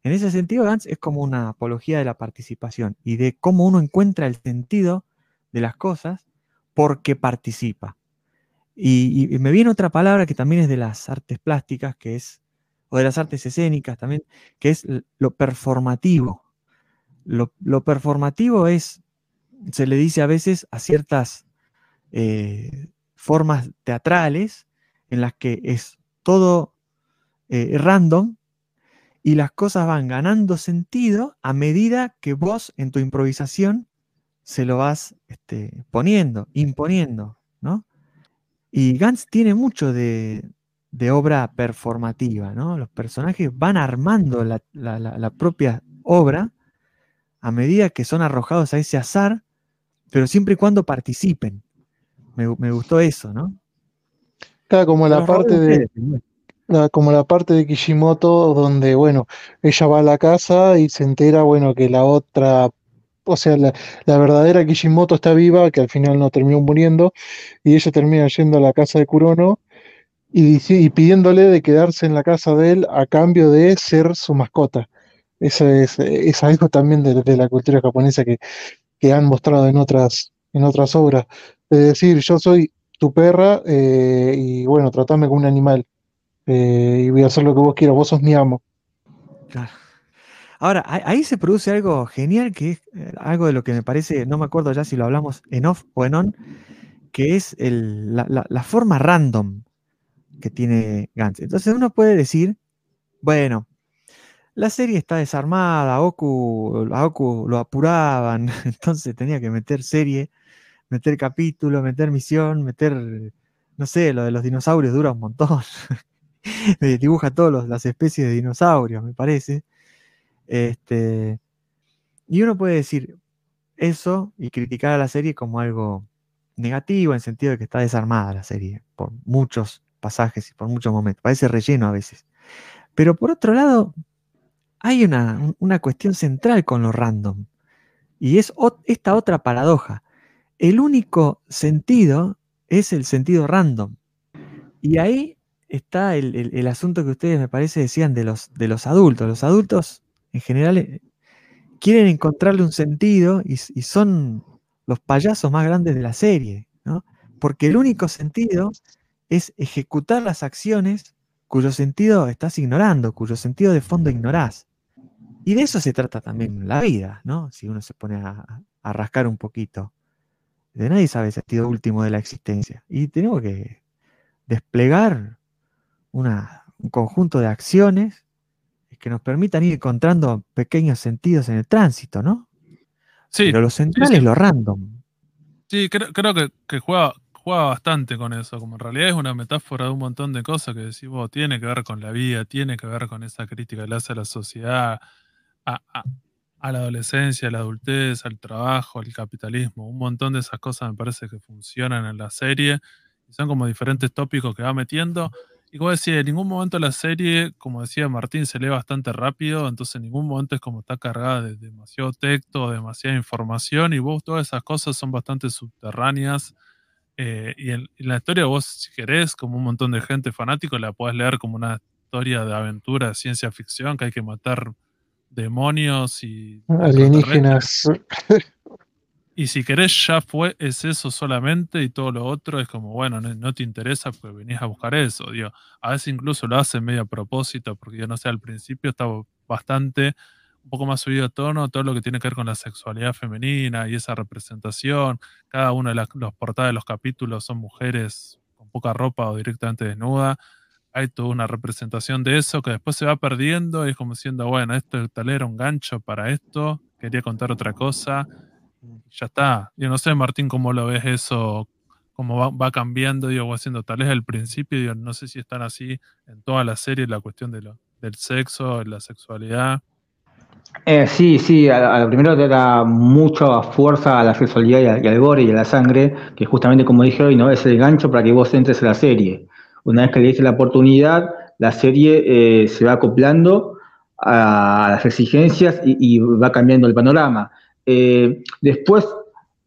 En ese sentido, Gantz es como una apología de la participación y de cómo uno encuentra el sentido de las cosas porque participa. Y, me viene otra palabra que también es de las artes plásticas, que es, o de las artes escénicas también, que es lo performativo. Lo, lo performativo es, se le dice a veces a ciertas eh, formas teatrales en las que es todo eh, random y las cosas van ganando sentido a medida que vos en tu improvisación se lo vas este, poniendo, imponiendo, ¿no? Y Gantz tiene mucho de, de obra performativa, ¿no? Los personajes van armando la, la- la- la propia obra a medida que son arrojados a ese azar, pero siempre y cuando participen. Me, me gustó eso, ¿no? Claro, como la Los parte de, ustedes, igual. Como la parte de Kishimoto donde, bueno, ella va a la casa y se entera, bueno, que la otra, o sea, la, verdadera Kishimoto está viva, que al final no terminó muriendo, y ella termina yendo a la casa de Kurono y, pidiéndole de quedarse en la casa de él a cambio de ser su mascota. Eso es, es algo también de, de la cultura japonesa que, que han mostrado en otras, en otras obras. Es decir, yo soy tu perra eh, y bueno, tratame como un animal eh, y voy a hacer lo que vos quieras, vos sos mi amo. Claro. Ahora, ahí se produce algo genial, que es eh, algo de lo que me parece, no me acuerdo ya si lo hablamos en off o en on, que es el- la, la- forma random que tiene Gantz. Entonces uno puede decir, bueno, la serie está desarmada, a Goku, a Goku lo apuraban, [laughs] entonces tenía que meter serie, meter capítulo, meter misión, meter, no sé, lo de los dinosaurios dura un montón. [laughs] [laughs] Dibuja todas las especies de dinosaurios, me parece. Este, y uno puede decir eso y criticar a la serie como algo negativo, en sentido de que está desarmada la serie por muchos pasajes y por muchos momentos. Parece relleno a veces. Pero por otro lado, hay una, un- una cuestión central con lo random. Y es esta otra paradoja. El único sentido es el sentido random. Y ahí está el, el- asunto que ustedes me parece decían de los, de los adultos. Los adultos en general eh, quieren encontrarle un sentido y, y son los payasos más grandes de la serie, ¿no? Porque el único sentido es ejecutar las acciones cuyo sentido estás ignorando, cuyo sentido de fondo ignorás. Y de eso se trata también la vida, ¿no? Si uno se pone a, a rascar un poquito. De nadie sabe el sentido último de la existencia. Y tenemos que desplegar una, un conjunto de acciones que nos permitan ir encontrando pequeños sentidos en el tránsito, ¿no? Sí, Pero lo central sí. es lo random. sí, creo, creo que, que juega, juega bastante con eso. Como en realidad es una metáfora de un montón de cosas que decís vos, tiene que ver con la vida, tiene que ver con esa crítica que le hace a la sociedad, a, a- a la adolescencia, a la adultez, al trabajo, al capitalismo. Un montón de esas cosas me parece que funcionan en la serie y son como diferentes tópicos que va metiendo. Y como decía, en ningún momento la serie, como decía Martín, se lee bastante rápido, entonces en ningún momento es como está cargada de demasiado texto, demasiada información, y vos todas esas cosas son bastante subterráneas. eh, y en, en la historia vos, si querés, como un montón de gente fanático, la podés leer como una historia de aventura, de ciencia ficción, que hay que matar demonios y Alienígenas. [laughs] y si querés, ya fue, es eso solamente y todo lo otro es como, bueno, no, te interesa porque venís a buscar eso. Digo, a veces incluso lo hace medio a propósito, porque yo no sé, al principio estaba bastante, un poco más subido a tono, todo lo que tiene que ver con la sexualidad femenina y esa representación. Cada uno de las los portadas de los capítulos son mujeres con poca ropa o directamente desnuda. Hay toda una representación de eso que después se va perdiendo y es como diciendo, bueno, esto tal era un gancho para esto, quería contar otra cosa ya está. Yo no sé, Martín, cómo lo ves eso, cómo va, va cambiando, digo, haciendo tal vez al principio, digo, no sé si están así en toda la serie la cuestión de del sexo, la sexualidad. Eh, sí, sí, a, a primero te da mucha fuerza a la sexualidad y, a- al gore y a la sangre, que justamente como dije hoy, ¿no? Es el gancho para que vos entres en la serie. Una vez que le diste la oportunidad, la serie eh, se va acoplando a las exigencias y va cambiando el panorama. Eh, después,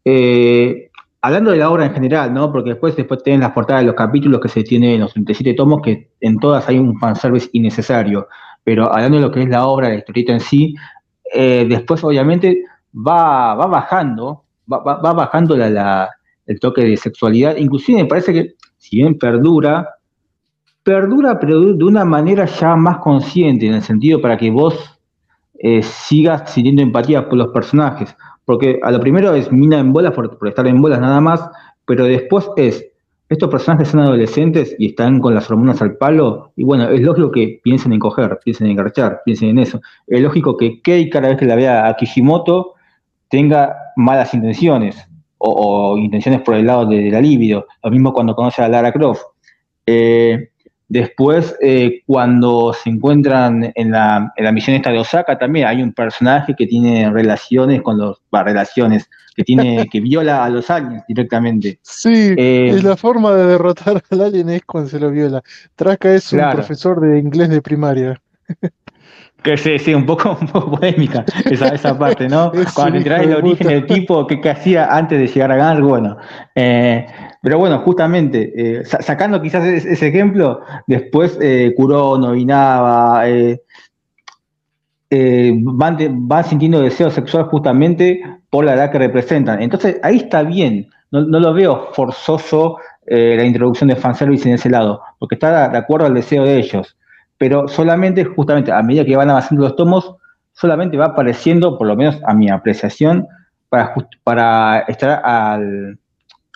eh, hablando de la obra en general, ¿no? Porque después, después tienen las portadas de los capítulos que se tienen en los 37 tomos, que en todas hay un fanservice innecesario. Pero hablando de lo que es la obra, la historieta en sí, eh, después obviamente va, va bajando, va, va- bajando la, la- el toque de sexualidad. Inclusive me parece que, si bien perdura, perdura, pero de una manera ya más consciente, en el sentido para que vos eh, sigas sintiendo empatía por los personajes. Porque a lo primero es mina en bolas por, estar en bolas nada más, pero después es, estos personajes son adolescentes y están con las hormonas al palo, y bueno, es lógico que piensen en coger, piensen en garchar, piensen en eso. Es lógico que Kei cada vez que la vea a Kishimoto tenga malas intenciones, o, intenciones por el lado de, de la libido. Lo mismo cuando conoce a Lara Croft. Eh, después, eh, cuando se encuentran en la, en la misión esta de Osaka, también hay un personaje que tiene relaciones con los, relaciones, que tiene, [laughs] que viola a los aliens directamente. Sí, Eh, y la forma de derrotar al alien es cuando se lo viola. Traca es un profesor de inglés de primaria. Que sí, sí, un poco, [laughs] un poco polémica esa, esa parte, ¿no? [laughs] Es Cuando traes hijo el origen del tipo, qué, qué hacía antes de llegar a Gans, bueno. eh, pero bueno, justamente, eh, sa- sacando quizás ese, ese ejemplo, después eh, Kurono, Inaba, eh, eh, van, de- van sintiendo deseo sexual justamente por la edad que representan. Entonces, ahí está bien, no, no lo veo forzoso eh, la introducción de fanservice en ese lado, porque está de acuerdo al deseo de ellos pero solamente, justamente, a medida que van avanzando los tomos, solamente va apareciendo, por lo menos a mi apreciación, para, just- para estar al,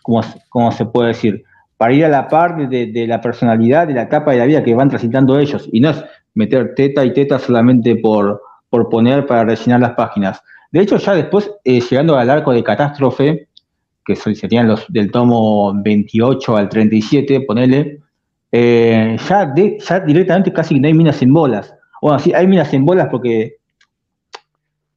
¿cómo, cómo se puede decir? Para ir a la par de, la personalidad, de la etapa de la vida que van transitando ellos, y no es meter teta y teta solamente por, por poner para rellenar las páginas. De hecho, ya después, eh, llegando al arco de catástrofe, que serían los del tomo 28 al 37, ponele, eh, ya, de- ya directamente casi no hay minas en bolas. Bueno, sí, hay minas en bolas porque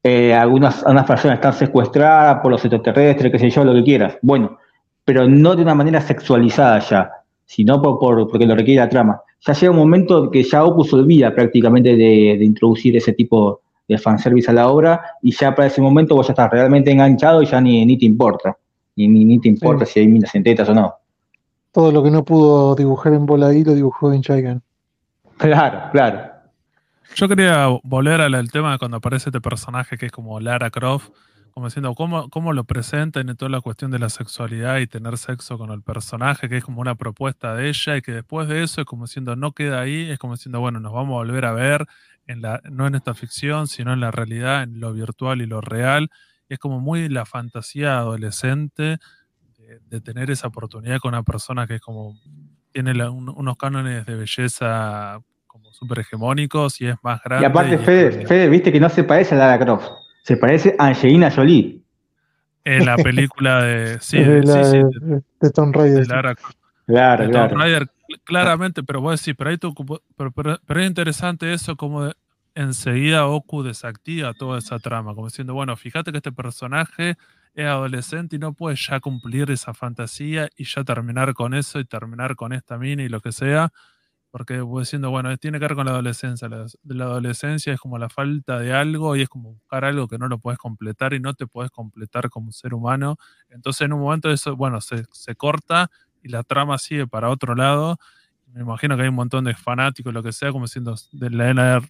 eh, algunas, algunas personas están secuestradas por los extraterrestres, qué sé yo, lo que quieras. Bueno, pero no de una manera sexualizada ya, sino por, por- porque lo requiere la trama. Ya llega un momento que ya Opus olvida prácticamente de, de introducir ese tipo de fanservice a la obra y ya para ese momento vos ya estás realmente enganchado y ya ni, ni te importa. Ni, ni, ni te importa si hay minas en tetas o no. Todo lo que no pudo dibujar en bola ahí lo dibujó en Chaigan. Claro, claro. Yo quería volver al tema de cuando aparece este personaje que es como Lara Croft, como diciendo cómo, cómo lo presentan en toda la cuestión de la sexualidad y tener sexo con el personaje, que es como una propuesta de ella, y que después de eso es como diciendo no queda ahí, es como diciendo, bueno, nos vamos a volver a ver, en la, no en esta ficción, sino en la realidad, en lo virtual y lo real. es como muy la fantasía adolescente de, tener esa oportunidad con una persona que es como tiene unos cánones de belleza como súper hegemónicos y es más grande. Y aparte, Fede, viste que no se parece a Lara Croft, se parece a Angelina Jolie. En la película de. [laughs] Sí, de, sí, de, Tom Raider. Claro, claro. Tom Raider, claramente, pero vos decís, pero, ahí pero, pero, es interesante eso, como enseguida Oku desactiva toda esa trama, como diciendo, bueno, fíjate que este personaje es adolescente y no puede ya cumplir esa fantasía y ya terminar con eso y terminar con esta mini y lo que sea, porque voy diciendo, bueno, tiene que ver con la adolescencia. La, adolescencia es como la falta de algo y es como buscar algo que no lo puedes completar y no te puedes completar como ser humano. Entonces en un momento eso, bueno, se, se corta y la trama sigue para otro lado. Me imagino que hay un montón de fanáticos, lo que sea, como diciendo, de la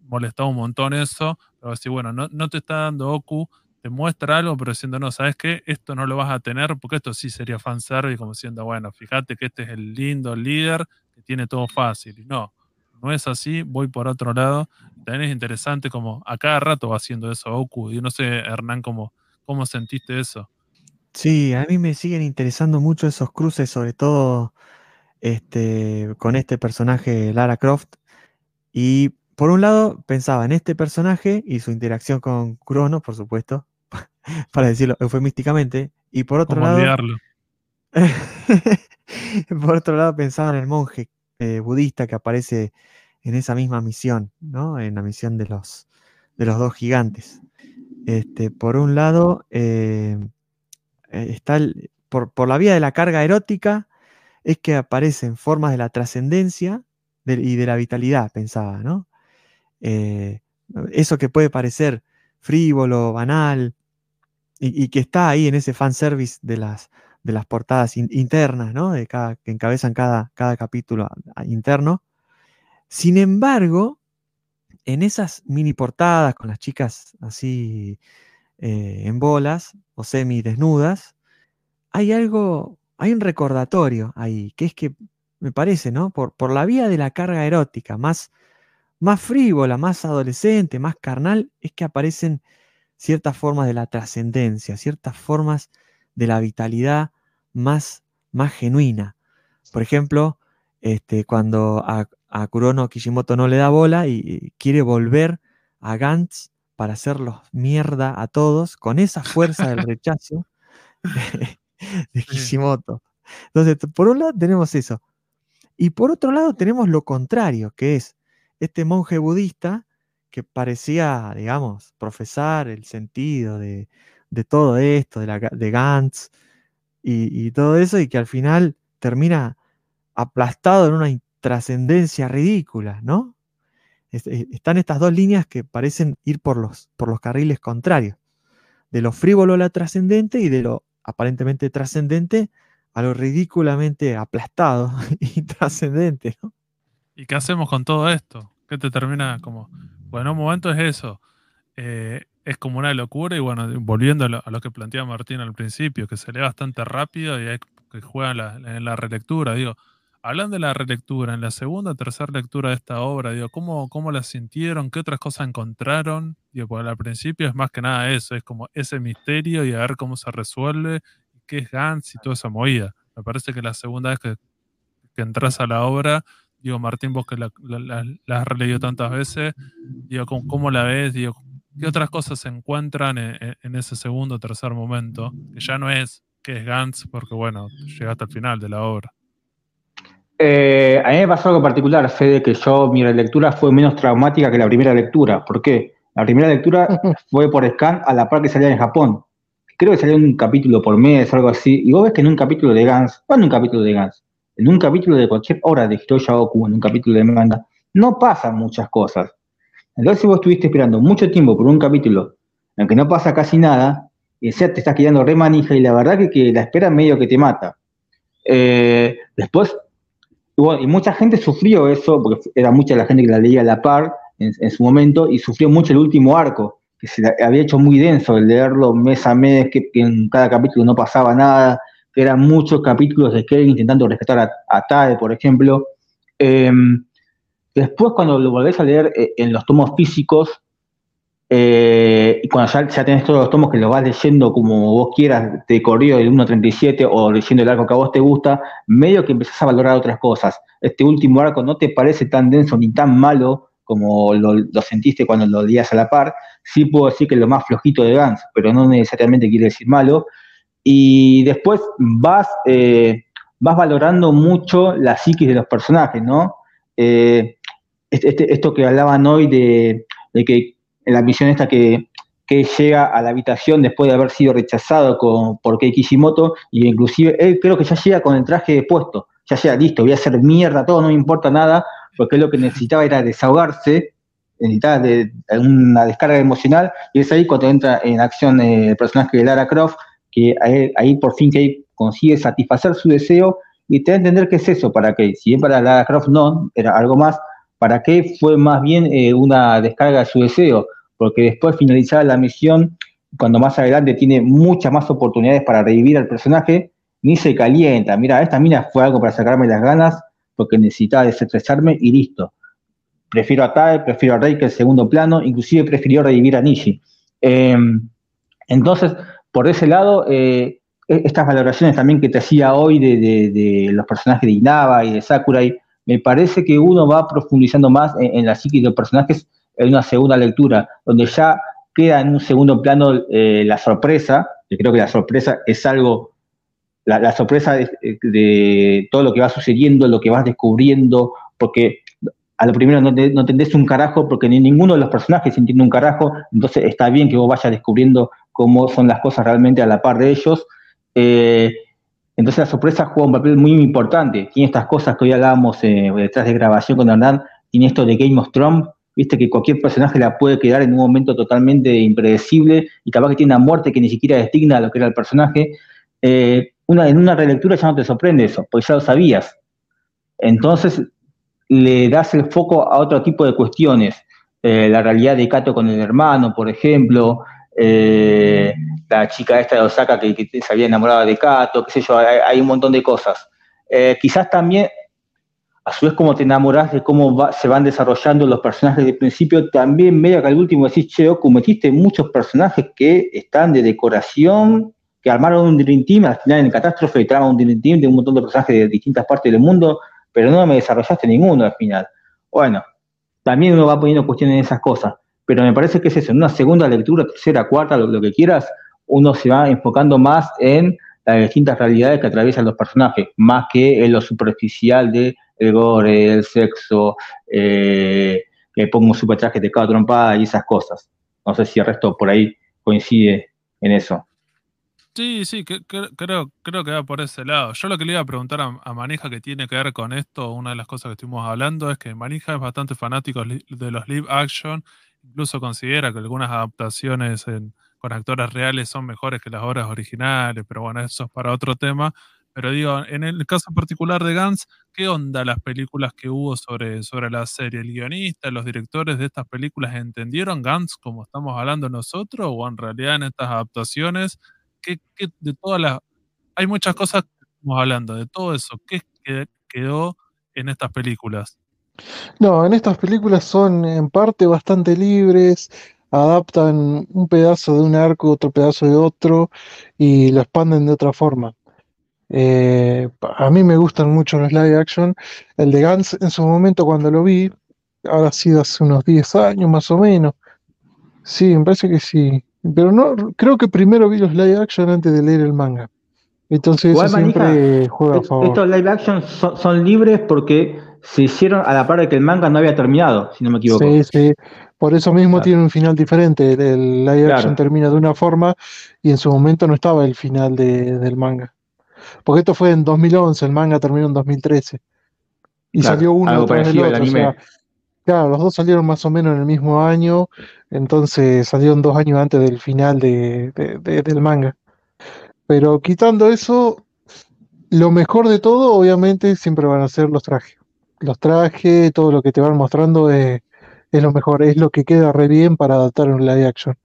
molestado un montón eso, pero así, bueno, no, no te está dando Oku te muestra algo, pero diciendo, no, ¿sabes qué? Esto no lo vas a tener, porque esto sí sería fanservice, como diciendo, bueno, fíjate que este es el lindo líder que tiene todo fácil. No, no es así, voy por otro lado. También es interesante como a cada rato va haciendo eso Oku. Yo no sé, Hernán, cómo, cómo sentiste eso. Sí, a mí me siguen interesando mucho esos cruces, sobre todo este, con este personaje Lara Croft. Y por un lado pensaba en este personaje y su interacción con Crono, por supuesto, [laughs] para decirlo eufemísticamente, y por otro lado... [laughs] por otro lado pensaba en el monje eh, budista que aparece en esa misma misión, ¿no? En la misión de los, de los dos gigantes. Este, por un lado, eh, eh, está por, la vía de la carga erótica, es que aparecen formas de la trascendencia y de la vitalidad, pensaba, ¿no? eso que puede parecer frívolo, banal, y, que está ahí en ese fanservice de las, de las portadas internas, ¿no? De cada, que encabezan cada, cada capítulo interno. Sin embargo, en esas mini portadas con las chicas así eh, en bolas o semi desnudas, hay algo, hay un recordatorio ahí, que es que me parece, ¿no? Por, por la vía de la carga erótica, más, más frívola, más adolescente, más carnal, es que aparecen ciertas formas de la trascendencia, ciertas formas de la vitalidad más, más genuina. Por ejemplo, este, cuando a, a, Kurono Kishimoto no le da bola y, quiere volver a Gantz para hacerlos mierda a todos, con esa fuerza del [laughs] rechazo de, Kishimoto. Entonces, por un lado tenemos eso. Y por otro lado tenemos lo contrario, que es este monje budista que parecía, digamos, profesar el sentido de, todo esto, de, la, de Gantz y, todo eso, y que al final termina aplastado en una trascendencia ridícula, ¿no? Están estas dos líneas que parecen ir por los, por los carriles contrarios, de lo frívolo a lo trascendente y de lo aparentemente trascendente a lo ridículamente aplastado [laughs] y trascendente, ¿no? ¿Y qué hacemos con todo esto? ¿Qué te termina como bueno, en un momento es eso. Eh, es como una locura y bueno, volviendo a lo, que planteaba Martín al principio, que se lee bastante rápido y hay que juega en la relectura. Digo, hablando de la relectura, en la segunda o tercera lectura de esta obra, digo, ¿cómo, ¿cómo la sintieron? ¿Qué otras cosas encontraron? Digo, porque al principio es más que nada eso, es como ese misterio y a ver cómo se resuelve, qué es Gantz y toda esa movida. Me parece que la segunda vez que entras a la obra Digo, Martín, vos que la, has releído tantas veces, digo, ¿cómo, la ves? Digo, ¿qué otras cosas se encuentran en, ese segundo o tercer momento? Que ya no es que es Gantz, porque bueno, llegaste al final de la obra. Eh, a mí me pasó algo particular, Fede, que yo, mi relectura fue menos traumática que la primera lectura. ¿Por qué? La primera lectura [laughs] fue por scan a la par que salía en Japón. Creo que salía un capítulo por mes o algo así. Y vos ves que en un capítulo de Gans, ¿cuál en un capítulo de Gans? En un capítulo de cualquier obra de Hiroya Oku, en un capítulo de manga, no pasan muchas cosas. Entonces, si vos estuviste esperando mucho tiempo por un capítulo en el que no pasa casi nada, y sea, te estás quedando re manija y la verdad que, que la espera medio que te mata. Eh, después, y mucha gente sufrió eso, porque era mucha la gente que la leía a la par, en, su momento y sufrió mucho el último arco, que se había hecho muy denso el leerlo mes a mes, que, en cada capítulo no pasaba nada, que eran muchos capítulos de Kevin intentando rescatar a, a Tae, por ejemplo. Em, después, cuando lo volvés a leer eh, en los tomos físicos, eh, y cuando ya, ya, tenés todos los tomos que los vas leyendo como vos quieras, de corrido del 1.37 o leyendo el arco que a vos te gusta, medio que empezás a valorar otras cosas. Este último arco no te parece tan denso ni tan malo como lo, sentiste cuando lo leías a la par. Sí puedo decir que es lo más flojito de Gans, pero no necesariamente quiere decir malo. Y después vas, eh, vas valorando mucho la psiquis de los personajes, ¿no? Eh, este, este, esto que hablaban hoy de, de que en la misión esta que, llega a la habitación después de haber sido rechazado con, por Kei Kishimoto, y inclusive él creo que ya llega con el traje puesto, ya llega listo, voy a hacer mierda, todo, no me importa nada, porque lo que necesitaba era desahogarse, necesitaba de, una descarga emocional, y es ahí cuando entra en acción el personaje de Lara Croft, que ahí, por fin Kei consigue satisfacer su deseo y te da a entender qué es eso para Kei. Si bien para Lara Croft no, era algo más, ¿Para qué fue más bien eh, una descarga de su deseo? Porque después finalizada la misión, cuando más adelante tiene muchas más oportunidades para revivir al personaje, ni se calienta. Mira, esta mina fue algo para sacarme las ganas porque necesitaba desestresarme y listo. Prefiero a Tae, prefiero a Rey que el segundo plano, inclusive prefirió revivir a Nishi. Em, entonces, por ese lado, eh, e-, estas valoraciones también que te hacía hoy de, los personajes de Inaba y de Sakurai, me parece que uno va profundizando más en, la psique de los personajes en una segunda lectura, donde ya queda en un segundo plano eh, la sorpresa, que creo que la sorpresa es algo, la, sorpresa de, todo lo que va sucediendo, lo que vas descubriendo, porque a lo primero no, no entendés un carajo, porque ni ninguno de los personajes entiende un carajo, entonces está bien que vos vayas descubriendo cómo son las cosas realmente a la par de ellos. Eh, entonces la sorpresa juega un papel muy importante. Tiene estas cosas que hoy hablábamos eh, detrás de grabación con Hernán, tiene esto de Game of Thrones, viste que cualquier personaje la puede quedar en un momento totalmente impredecible y capaz que tiene una muerte que ni siquiera destigna a lo que era el personaje. Eh, una, en una relectura ya no te sorprende eso, porque ya lo sabías. Entonces le das el foco a otro tipo de cuestiones. La realidad de Kato con el hermano, por ejemplo, eh, la chica esta de Osaka que, se había enamorado de Kato, qué sé yo, hay, un montón de cosas. Eh, quizás también, a su vez, como te enamoras de cómo se van desarrollando los personajes de principio, también medio que al último decís, che, Oku, metiste muchos personajes que están de decoración, que armaron un Dream Team, al final en Catástrofe trama un Dream Team de un montón de personajes de distintas partes del mundo, pero no me desarrollaste ninguno al final. Bueno, también uno va poniendo cuestiones en esas cosas pero me parece que es eso, en una segunda lectura, tercera, cuarta, lo, que quieras, uno se va enfocando más en las distintas realidades que atraviesan los personajes, más que en lo superficial de el gore, el sexo, eh, que pongo un super traje de cada trompada y esas cosas. No sé si el resto por ahí coincide en eso. Sí, sí, creo, creo que va por ese lado. Yo lo que le iba a preguntar a, Manija que tiene que ver con esto, una de las cosas que estuvimos hablando, es que Manija es bastante fanático de los live action incluso considera que algunas adaptaciones con actores reales son mejores que las obras originales, pero bueno, eso es para otro tema. Pero digo, en el caso particular de Gans, ¿qué onda las películas que hubo sobre, sobre la serie? ¿El guionista, los directores de estas películas entendieron Gans como estamos hablando nosotros? ¿O en realidad en estas adaptaciones, ¿qué, de todas las... Hay muchas cosas que estamos hablando, de todo eso, ¿qué quedó en estas películas? No, en estas películas son en parte bastante libres, adaptan un pedazo de un arco, otro pedazo de otro y lo expanden de otra forma. Eh, a mí me gustan mucho los live action. El de Gans en su momento cuando lo vi, ha sido hace unos 10 años más o menos. Sí, me parece que sí. Pero no, creo que primero vi los live action antes de leer el manga. Entonces eso siempre juega a favor. Estos live action son libres porque se hicieron a la par de que el manga no había terminado, si no me equivoco. Sí, sí. Por eso mismo tiene un final diferente. El live action termina de una forma y en su momento no estaba el final del manga. Porque esto fue en 2011, el manga terminó en 2013. Y salió uno tras el otro. claro, los dos salieron más o menos en el mismo año, entonces salieron dos años antes del final de, del manga. Pero quitando eso, lo mejor de todo, obviamente, siempre van a ser los trajes los trajes, todo lo que te van mostrando es, es lo mejor, es lo que queda re bien para adaptar un live action.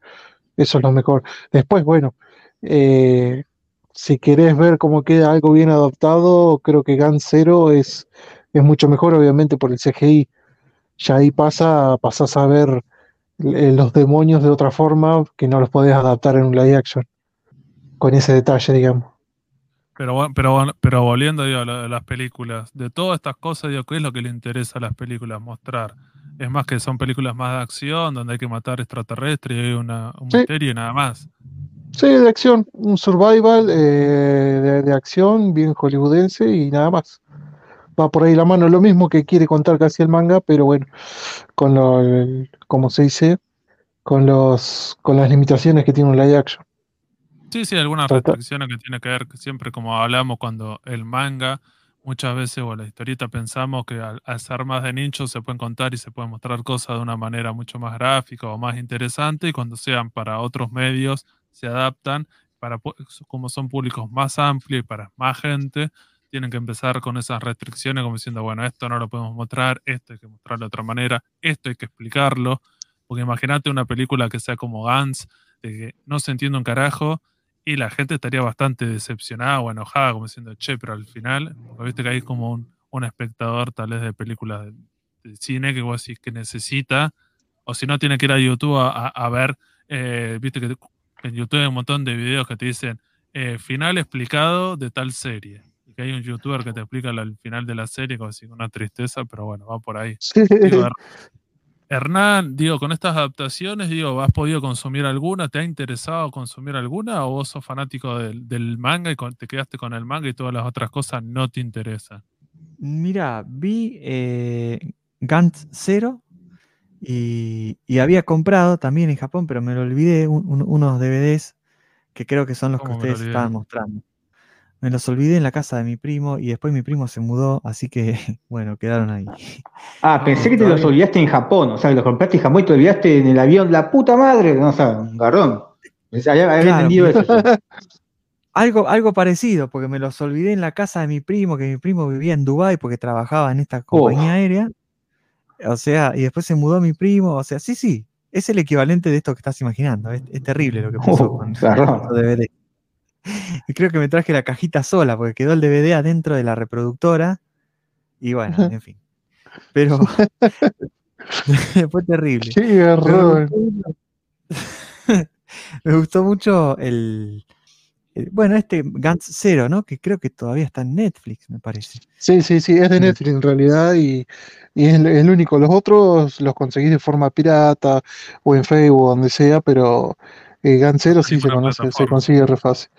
Eso es lo mejor. Después, bueno, eh, si querés ver cómo queda algo bien adaptado, creo que Gun Zero es, es mucho mejor, obviamente, por el CGI. Ya ahí pasa, pasás a ver eh, los demonios de otra forma que no los podés adaptar en un live action. Con ese detalle, digamos. Pero, pero, pero volviendo a las películas, de todas estas cosas, digo, ¿qué es lo que le interesa a las películas mostrar? Es más que son películas más de acción, donde hay que matar extraterrestres y hay una, un misterio y nada más. Sí, de acción, un survival eh, de, acción bien hollywoodense y nada más. Va por ahí la mano, lo mismo que quiere contar casi el manga, pero bueno, con lo, como se dice, con los con las limitaciones que tiene un live action. Sí, sí, algunas restricciones que tiene que ver, siempre como hablamos cuando el manga, muchas veces, o la historieta pensamos que al, ser más de nicho se pueden contar y se pueden mostrar cosas de una manera mucho más gráfica o más interesante, y cuando sean para otros medios se adaptan, para como son públicos más amplios y para más gente, tienen que empezar con esas restricciones como diciendo, bueno, esto no lo podemos mostrar, esto hay que mostrarlo de otra manera, esto hay que explicarlo, porque imagínate una película que sea como Gans, de que no se entiende un carajo, y la gente estaría bastante decepcionada o enojada, como diciendo, che, pero al final, porque viste que hay como un, un espectador tal vez de películas de, cine que vos decís que necesita, o si no tiene que ir a YouTube a, a, ver, eh, viste que en YouTube hay un montón de videos que te dicen eh, final explicado de tal serie. Y que hay un youtuber que te explica el final de la serie, como si una tristeza, pero bueno, va por ahí. Hernán, digo, con estas adaptaciones, digo, ¿has podido consumir alguna? ¿Te ha interesado consumir alguna? ¿O vos sos fanático del, manga y te quedaste con el manga y todas las otras cosas no te interesan? Mira, vi eh, Gantz Zero y, había comprado también en Japón, pero me lo olvidé, unos DVDs que creo que son los que ustedes estaban mostrando. Me los olvidé en la casa de mi primo y después mi primo se mudó, así que [laughs] bueno, quedaron ahí. Ah, pensé que te los olvidaste en Japón, o sea, que los compraste en Japón y te olvidaste en el avión, la puta madre, no, o sea, un garrón. Había, entendido eso. [laughs] algo, algo parecido, porque me los olvidé en la casa de mi primo, que mi primo vivía en Dubái porque trabajaba en esta compañía aérea. O sea, y después se mudó mi primo, o sea, sí, sí, es el equivalente de esto que estás imaginando. Es, terrible lo que pasó con el DVD. Y [laughs] creo que me traje la cajita sola, porque quedó el DVD adentro de la reproductora. Y bueno, en fin. Pero [laughs] fue terrible. Qué error. [laughs] Me gustó mucho el, bueno, este Gantz Zero, ¿no? Que creo que todavía está en Netflix, me parece. Sí, sí, sí, es de Netflix en realidad y, es el, único. Los otros los conseguís de forma pirata o en Facebook o donde sea, pero eh, Gantz Zero sí, se, conoce, se consigue re fácil.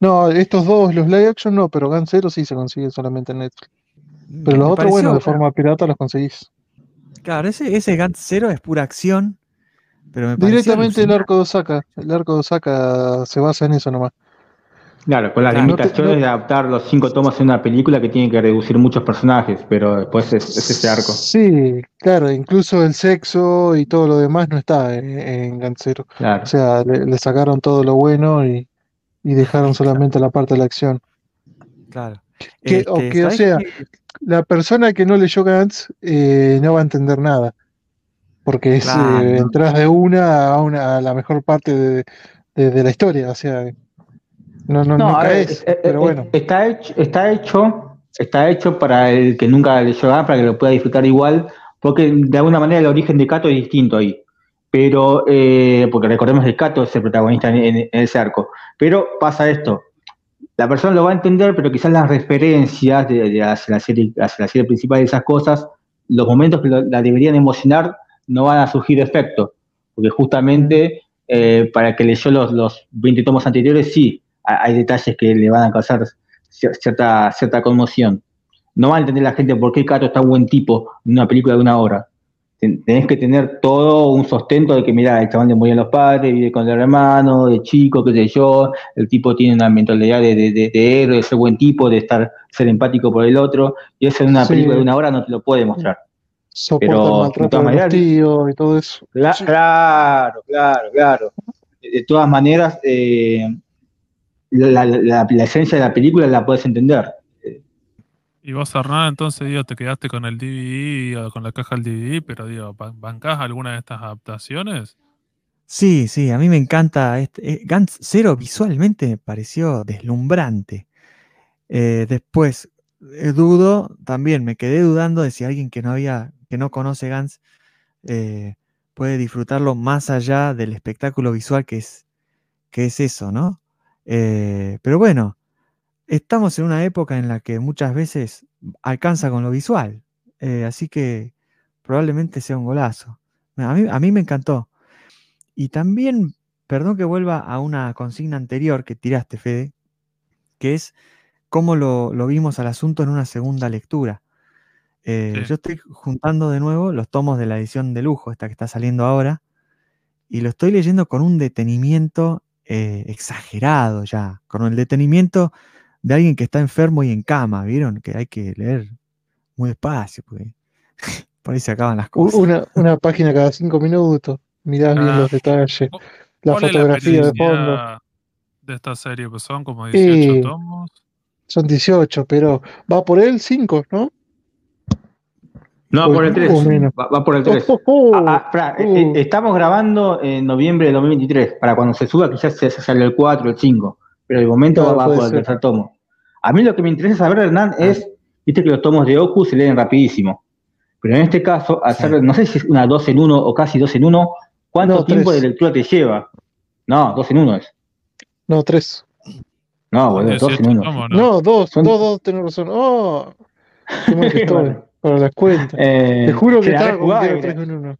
No, estos dos, los live action no, pero Gun Zero sí se consigue solamente en Netflix. Pero los otros, bueno, de forma pirata los conseguís. Claro, ese, ese Gantz Zero es pura acción. Pero me Directamente el arco de Osaka. El arco de Osaka se basa en eso nomás. Claro, con las limitaciones de adaptar los cinco tomas en una película que tiene que reducir muchos personajes, pero después es, ese arco. Sí, claro, incluso el sexo y todo lo demás no está en, en Zero. O sea, le, sacaron todo lo bueno y, y dejaron solamente la parte de la acción. Claro. Que, o, este, que, o sea, la persona que no leyó Gantz eh, no va a entender nada. Porque es, eh, entras de una a, una a la mejor parte de, de, la historia. O sea, no, no, no, caes, pero bueno. Está hecho, está hecho, está hecho para el que nunca leyó Gantz, para que lo pueda disfrutar igual. Porque de alguna manera el origen de Cato es distinto ahí pero eh, porque recordemos que Cato es el protagonista en, ese arco. Pero pasa esto, la persona lo va a entender, pero quizás las referencias de, hacia, la serie, hacia la serie principal de esas cosas, los momentos que la deberían emocionar no van a surgir efecto, porque justamente eh, para que leyó los, los 20 tomos anteriores, sí, hay detalles que le van a causar cierta, cierta conmoción. No va a entender la gente por qué Cato está buen tipo en una película de una hora tenés que tener todo un sostento de que, mira, el chabón le murió los padres, vive con el hermano, de chico, qué sé yo, el tipo tiene una mentalidad de, de, de, héroe, de ser buen tipo, de estar ser empático por el otro, y eso en una película de una hora no te lo puede mostrar. Pero de todas maneras, y todo eso. Claro, claro, claro. De, todas maneras, eh, la, la, la, esencia de la película la puedes entender. Y vos, Hernán, entonces, digo, te quedaste con el DVD o con la caja del DVD, pero digo, ¿ban- ¿bancás alguna de estas adaptaciones? Sí, sí, a mí me encanta. Este, eh, Gantz Zero visualmente me pareció deslumbrante. Eh, después, eh, dudo, también me quedé dudando de si alguien que no había, que no conoce Gantz eh, puede disfrutarlo más allá del espectáculo visual que es, que es eso, ¿no? Eh, pero bueno, estamos en una época en la que muchas veces alcanza con lo visual, eh, así que probablemente sea un golazo. A mí, a mí me encantó. Y también, perdón que vuelva a una consigna anterior que tiraste, Fede, que es cómo lo, lo vimos al asunto en una segunda lectura. Eh, Sí. Yo estoy juntando de nuevo los tomos de la edición de lujo, esta que está saliendo ahora, y lo estoy leyendo con un detenimiento eh, exagerado ya, con el detenimiento de alguien que está enfermo y en cama, ¿vieron? Que hay que leer muy despacio, porque [laughs] por ahí se acaban las cosas. Una, una página cada cinco minutos, mirás bien Ah. los detalles, ¿Cu- la ¿Cuál es fotografía de fondo. de esta serie? Pues son como 18 Y- tomos. Son 18, pero va por el 5, ¿no? No, por el 3. o menos. Va, va por el 3. Oh, oh, oh. Ah, ah, eh, eh, uh. estamos grabando en noviembre de 2023. Para cuando se suba, quizás se se sale el 4, el 5. Pero de momento Claro, va por el tercer tomo. A mí lo que me interesa saber, Hernán, Ah. es, viste que los tomos de Oku se leen rapidísimo. Pero en este caso, al Sí. ser, no sé si es una 2 en 1 o casi 2 en 1, ¿cuánto No, tiempo tres. de lectura te lleva? No, 2 en 1 es. No, 3. No, boludo, 2 en 18 1. tomos, ¿no? No, 2, Son- 2, 2, tenés razón. Oh, qué mal que [laughs] estoy Para las cuentas. Eh, Te juro que estaba mira. 3 en 1.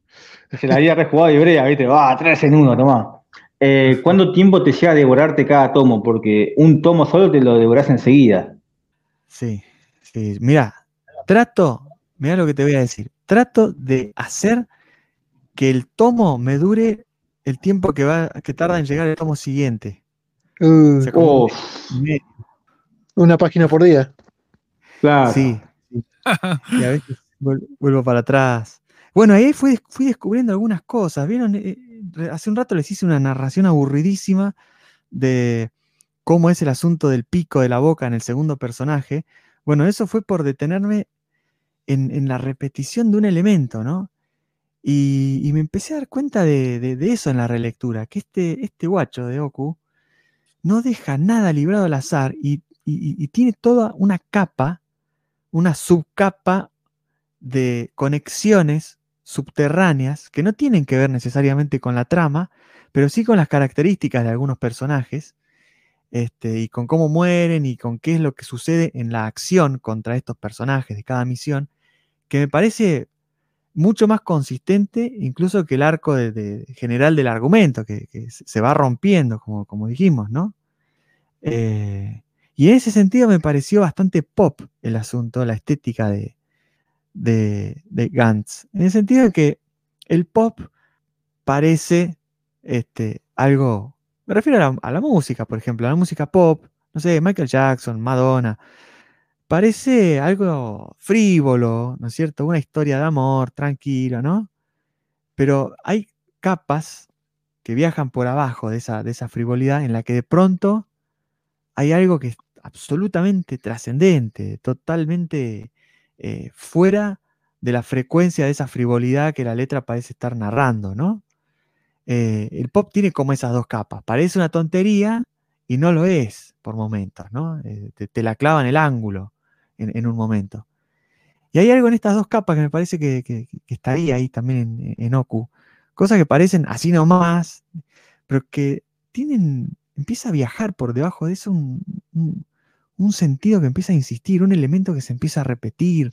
Se la había rejugado y brea, viste, va, 3 en 1, tomá. Eh, ¿Cuánto tiempo te lleva a devorarte cada tomo? Porque un tomo solo te lo devorás enseguida. Sí, sí. Mira, trato, mira lo que te voy a decir. Trato de hacer que el tomo me dure el tiempo que va, que tarda en llegar el tomo siguiente. Uh, O sea, Oh, una página por día. claro. sí. Y a veces vuel- vuelvo para atrás. Bueno, ahí fui, fui descubriendo algunas cosas. ¿Vieron? Eh, eh, Hace un rato les hice una narración aburridísima de cómo es el asunto del pico de la boca en el segundo personaje. Bueno, eso fue por detenerme en, en la repetición de un elemento, ¿no? Y, y me empecé a dar cuenta de, de- eso en la relectura, que este, este guacho de Oku no deja nada librado al azar y- y tiene toda una capa, una subcapa de conexiones subterráneas que no tienen que ver necesariamente con la trama, pero sí con las características de algunos personajes, este, y con cómo mueren y con qué es lo que sucede en la acción contra estos personajes de cada misión, que me parece mucho más consistente incluso que el arco general del argumento, que, se va rompiendo, como, como dijimos, ¿no? Eh, y en ese sentido me pareció bastante pop el asunto, la estética de, de, de Gantz. En el sentido de que el pop parece este, algo. Me refiero a la, música, por ejemplo, a la música pop, no sé, Michael Jackson, Madonna. Parece algo frívolo, ¿no es cierto? Una historia de amor, tranquilo, ¿no? Pero hay capas que viajan por abajo de esa, de esa frivolidad en la que de pronto hay algo que absolutamente trascendente, totalmente eh, fuera de la frecuencia de esa frivolidad que la letra parece estar narrando, ¿no? Eh, el pop tiene como esas dos capas. Parece una tontería y no lo es por momentos, ¿no? Eh, te, la clava en el ángulo en, un momento. Y hay algo en estas dos capas que me parece que, que- que estaría ahí también en, en Oku. Cosas que parecen así nomás, pero que tienen, empieza a viajar por debajo de eso un- un sentido que empieza a insistir, un elemento que se empieza a repetir.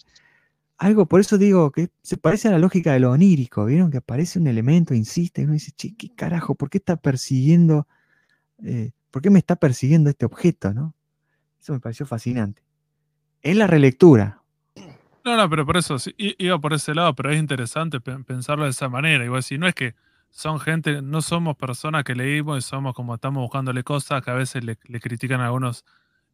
Algo, por eso digo que se parece a la lógica de lo onírico, ¿vieron? Que aparece un elemento, insiste, y uno dice, che, ¿qué carajo? ¿Por qué está persiguiendo? eh, ¿Por qué me está persiguiendo este objeto, no? Eso me pareció fascinante. En la relectura, No, no, pero por eso sí, iba por ese lado, pero es interesante pe- pensarlo de esa manera. Igual si no es que son gente, no somos personas que leímos y somos como estamos buscándole cosas que a veces le, le critican a algunos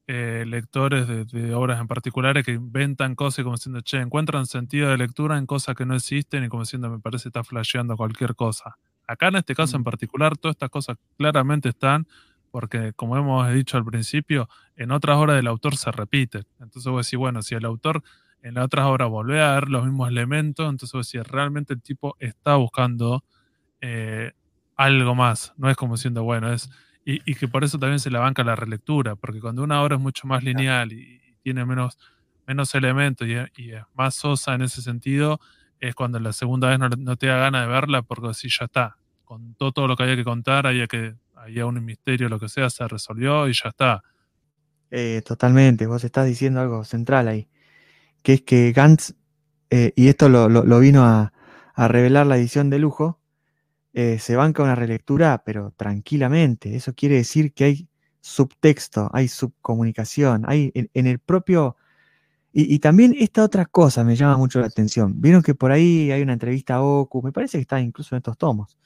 eh, lectores de, de obras en particulares que inventan cosas y como diciendo, che, encuentran sentido de lectura en cosas que no existen y como diciendo, me parece está flasheando cualquier cosa. Acá en este caso en Mm. particular, todas estas cosas claramente están porque como hemos dicho al principio, en otras obras del autor se repite. Entonces vos decís, bueno, si el autor en las otras obras volvió a ver los mismos elementos, entonces vos decís, realmente el tipo está buscando eh, algo más, no es como diciendo, bueno, es... Y, que por eso también se la banca la relectura, porque cuando una obra es mucho más lineal y, tiene menos, menos elementos y, es más sosa en ese sentido, es cuando la segunda vez no, te da ganas de verla porque así ya está. Contó todo lo que había que contar, había que había un misterio, lo que sea, se resolvió y ya está. Eh, totalmente, vos estás diciendo algo central ahí, que es que Gantz, eh, y esto lo, vino a, revelar la edición de lujo, eh, se banca una relectura, pero tranquilamente. Eso quiere decir que hay subtexto, hay subcomunicación, hay en, el propio... Y, también esta otra cosa me llama mucho la atención. Vieron que por ahí hay una entrevista a Oku, me parece que está incluso en estos tomos,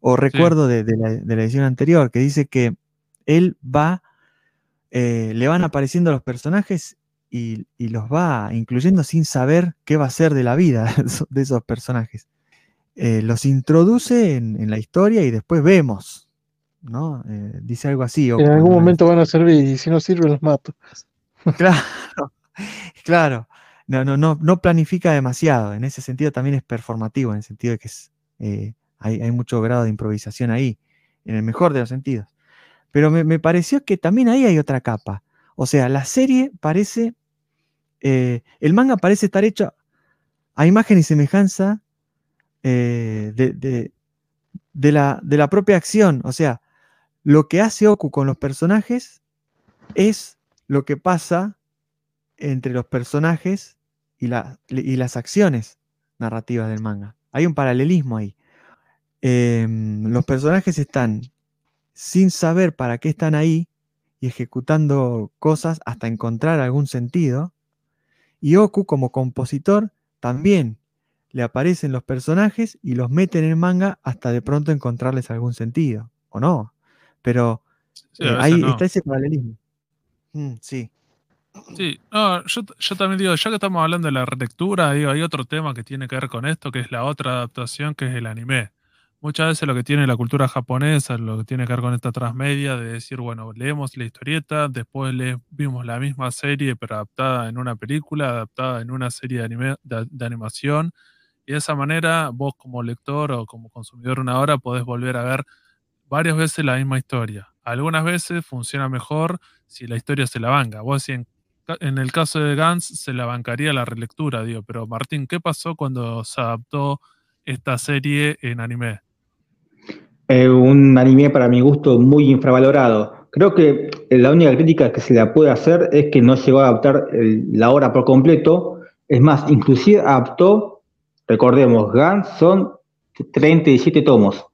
o recuerdo de, la, edición anterior, que dice que él va, eh, le van apareciendo los personajes y, los va incluyendo sin saber qué va a ser de la vida [laughs] de esos personajes. Eh, los introduce en, la historia y después vemos, ¿no? Eh, dice algo así. en algún momento van a servir y si no sirven los mato. [laughs] [laughs] Claro, claro. No, no, no, no planifica demasiado. En ese sentido también es performativo, en el sentido de que es, hay, mucho grado de improvisación ahí, en el mejor de los sentidos. Pero me, pareció que también ahí hay otra capa. O sea, la serie parece, eh, el manga parece estar hecho a imagen y semejanza eh, de, la, de, la, propia acción. O sea, lo que hace Oku con los personajes es lo que pasa entre los personajes y, y las acciones narrativas del manga. Hay un paralelismo ahí. Em, los personajes están sin saber para qué están ahí y ejecutando cosas hasta encontrar algún sentido. Y Oku como compositor también le aparecen los personajes y los mete en manga hasta de pronto encontrarles algún sentido, o no. Pero eh, ahí está ese paralelismo. Mm, sí. Sí, yo, yo, también digo, ya que estamos hablando de la relectura, digo, hay otro tema que tiene que ver con esto, que es la otra adaptación, que es el anime muchas veces lo que tiene la cultura japonesa, lo que tiene que ver con esta transmedia, de decir, bueno, leemos la historieta, después le, vimos la misma serie, pero adaptada en una película, adaptada en una serie de, anime, de, animación, de esa manera vos como lector o como consumidor una hora podés volver a ver varias veces la misma historia. Algunas veces funciona mejor si la historia se la banca. Vos si en, el caso de Gans se la bancaría la relectura, digo, pero Martín, ¿qué pasó cuando se adaptó esta serie en anime? un anime para mi gusto muy infravalorado. Creo que la única crítica que se le puede hacer es que no llegó a adaptar la obra por completo. Es más, inclusive adaptó, recordemos, Gans son 37 tomos.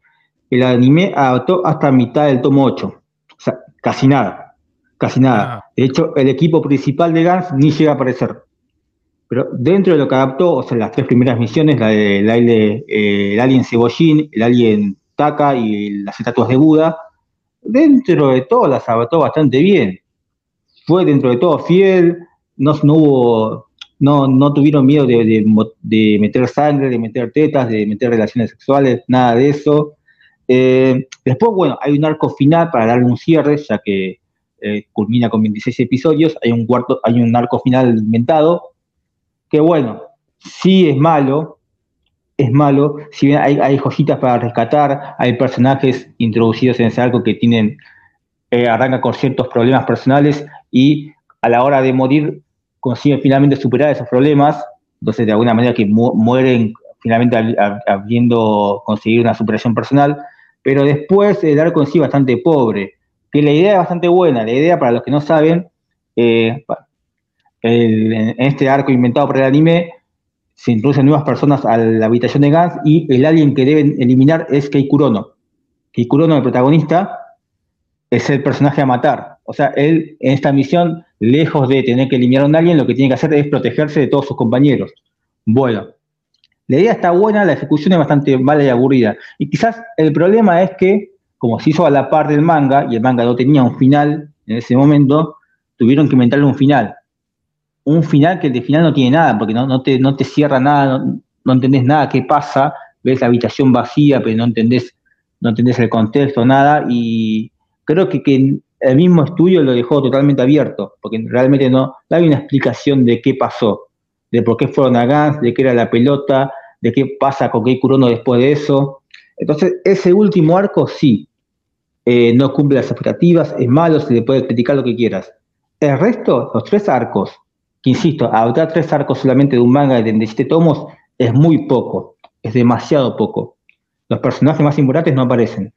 El anime adaptó hasta mitad del tomo 8. O sea, casi nada. Casi nada. Ah. De hecho, el equipo principal de Gans ni llega a aparecer. Pero dentro de lo que adaptó, o sea, las tres primeras misiones, la del de, eh, el Alien Cebollín, el Alien Taka y las estatuas de Buda, dentro de todo las adaptó bastante bien. Fue dentro de todo fiel, no, no hubo, no, no tuvieron miedo de, meter sangre, de meter tetas, de meter relaciones sexuales, nada de eso. Eh, después, bueno, hay un arco final para darle un cierre, ya que eh, culmina con 26 episodios, hay un cuarto, hay un arco final inventado, que bueno, sí es malo, es malo, si bien hay, joyitas para rescatar, hay personajes introducidos en ese arco que tienen, eh, arrancan con ciertos problemas personales y a la hora de morir consiguen finalmente superar esos problemas, entonces de alguna manera que mueren finalmente habiendo conseguido una superación personal, pero después el arco en sí bastante pobre, que la idea es bastante buena, la idea para los que no saben, eh, en este arco inventado por el anime, se introducen nuevas personas a la habitación de Gans y el alien que deben eliminar es Keikurono. Keikurono, el protagonista, es el personaje a matar. O sea, él en esta misión, lejos de tener que eliminar a un alien, lo que tiene que hacer es protegerse de todos sus compañeros. Bueno, la idea está buena, la ejecución es bastante mala y aburrida. Y quizás el problema es que, como se hizo a la par del manga, y el manga no tenía un final en ese momento, tuvieron que inventarle un final un final que de final no tiene nada, porque no, no, te, no te cierra nada, no, entendés nada qué pasa, ves la habitación vacía, pero no entendés, no entendés el contexto, nada, y creo que, que el mismo estudio lo dejó totalmente abierto, porque realmente no, no hay una explicación de qué pasó, de por qué fueron a Gans, de qué era la pelota, de qué pasa con Kei Kurono después de eso. Entonces, ese último arco sí, eh, no cumple las expectativas, es malo, se le puede criticar lo que quieras. El resto, los tres arcos, que insisto, adoptar tres arcos solamente de un manga de 37 tomos es muy poco, es demasiado poco. Los personajes más importantes no aparecen.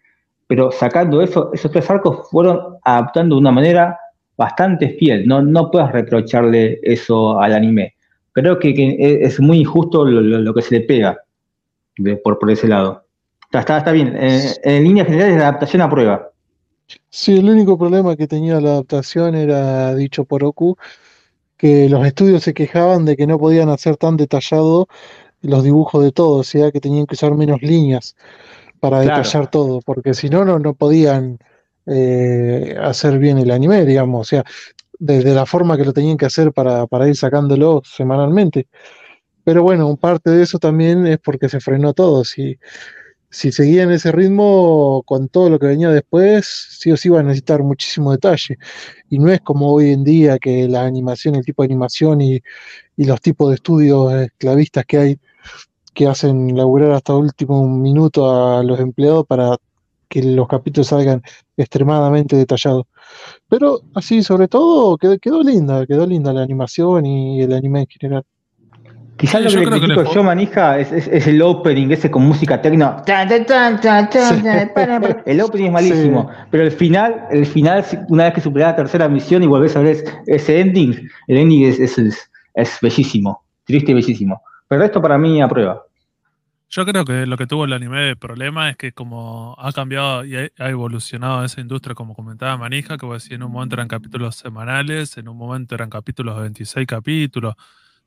Pero sacando eso, esos tres arcos fueron adaptando de una manera bastante fiel. No, no puedes reprocharle eso al anime. Creo que, es muy injusto lo, que se le pega por, por ese lado. Está, está, bien. En, en líneas generales, la adaptación a prueba. Sí, el único problema que tenía la adaptación era dicho por Oku, que los estudios se quejaban de que no podían hacer tan detallado los dibujos de todo, o sea que tenían que usar menos líneas para detallar todo, porque si no, no, podían eh, hacer bien el anime, digamos, o sea, desde la forma que lo tenían que hacer para, para ir sacándolo semanalmente. Pero bueno, parte de eso también es porque se frenó todo. Si, si seguían ese ritmo con todo lo que venía después, sí o sí iba a necesitar muchísimo detalle. Y no es como hoy en día que la animación, el tipo de animación y, y los tipos de estudios esclavistas que hay que hacen laburar hasta último minuto a los empleados para que los capítulos salgan extremadamente detallados. Pero así, sobre todo, quedó, quedó linda, quedó linda la animación y el anime en general. Quizás lo que le critico yo, manija, es, el opening, ese con música tecno. El opening es malísimo, pero el final, el final, una vez que superas la tercera misión y volvés a ver ese ending, el ending es, es, bellísimo, triste y bellísimo. Pero esto para mí aprueba. Yo creo que lo que tuvo el anime de problema es que como ha cambiado y ha evolucionado esa industria, como comentaba Manija, que decir, en un momento eran capítulos semanales, en un momento eran capítulos de 26 capítulos,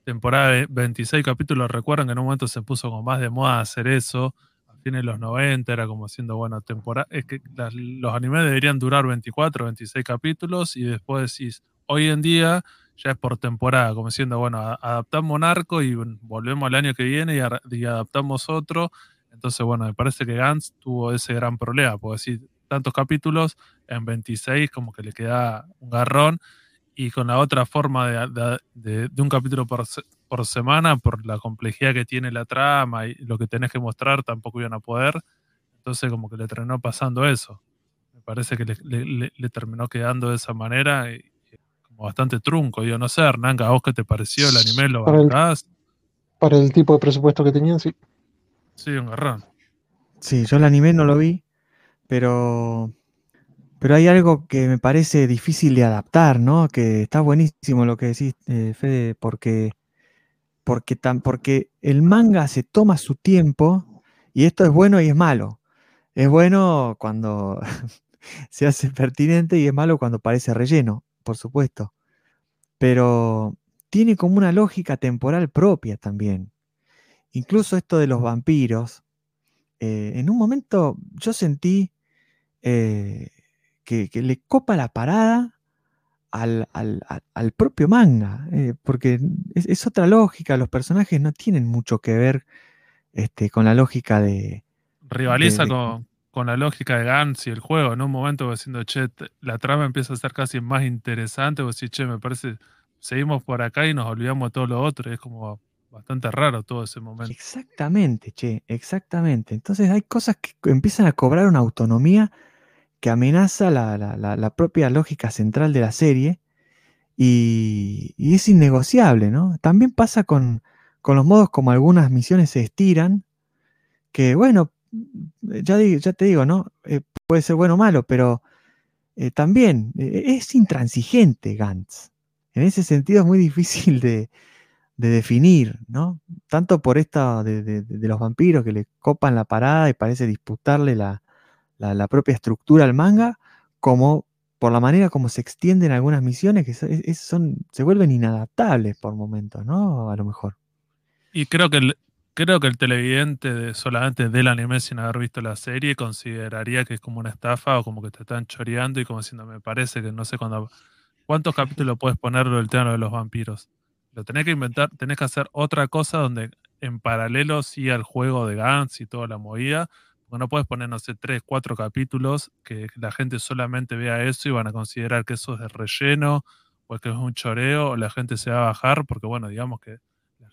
temporada de 26 capítulos, recuerdan que en un momento se puso como más de moda hacer eso, a fines de los 90 era como siendo, bueno, temporada, es que los animes deberían durar 24, 26 capítulos y después decís, hoy en día ya es por temporada, como siendo, bueno, adaptamos un arco y volvemos al año que viene y, adaptamos otro. Entonces, bueno, me parece que Gantz tuvo ese gran problema, porque si tantos capítulos en 26 como que le queda un garrón y con la otra forma de, un capítulo por, por, semana, por la complejidad que tiene la trama y lo que tenés que mostrar, tampoco iban a poder. Entonces como que le terminó pasando eso. Me parece que le, terminó quedando de esa manera y como bastante trunco. Yo no sé, Hernán, ¿a vos qué te pareció el anime? ¿Lo para el, para el tipo de presupuesto que tenían, sí. Sí, un garrón. Sí, yo el anime no lo vi, pero pero hay algo que me parece difícil de adaptar, ¿no? Que está buenísimo lo que decís, eh, Fede, porque, porque, tan, porque el manga se toma su tiempo y esto es bueno y es malo. Es bueno cuando [laughs] se hace pertinente y es malo cuando parece relleno, por supuesto. Pero tiene como una lógica temporal propia también. Incluso esto de los vampiros, eh, en un momento yo sentí eh, que, le copa la parada al, propio manga, eh, porque es, otra lógica, los personajes no tienen mucho que ver este, con la lógica de... Rivaliza con, la lógica de Gantz y el juego, en un momento diciendo, che, la trama empieza a ser casi más interesante, o decir, che, me parece, seguimos por acá y nos olvidamos de todo lo otro, es como bastante raro todo ese momento. Exactamente, che, exactamente. Entonces hay cosas que empiezan a cobrar una autonomía que amenaza la, propia lógica central de la serie y, es innegociable, ¿no? También pasa con, los modos como algunas misiones se estiran, que bueno, ya, ya te digo, ¿no? Eh, puede ser bueno o malo, pero eh, también eh, es intransigente Gantz. En ese sentido es muy [laughs] difícil de, definir, ¿no? Tanto por esta de, los vampiros que le copan la parada y parece disputarle la, propia estructura del manga, como por la manera como se extienden algunas misiones que son, se vuelven inadaptables por momentos, ¿no? A lo mejor. Y creo que creo que el televidente de, solamente del anime sin haber visto la serie consideraría que es como una estafa o como que te están choreando y como diciendo, me parece que no sé cuándo, cuántos capítulos puedes ponerlo el tema de los vampiros. Lo tenés que inventar, tenés que hacer otra cosa donde en paralelo sí al juego de Gantz y toda la movida, Porque no puedes poner, no sé, tres, cuatro capítulos que la gente solamente vea eso y van a considerar que eso es de relleno o que es un choreo o la gente se va a bajar porque, bueno, digamos que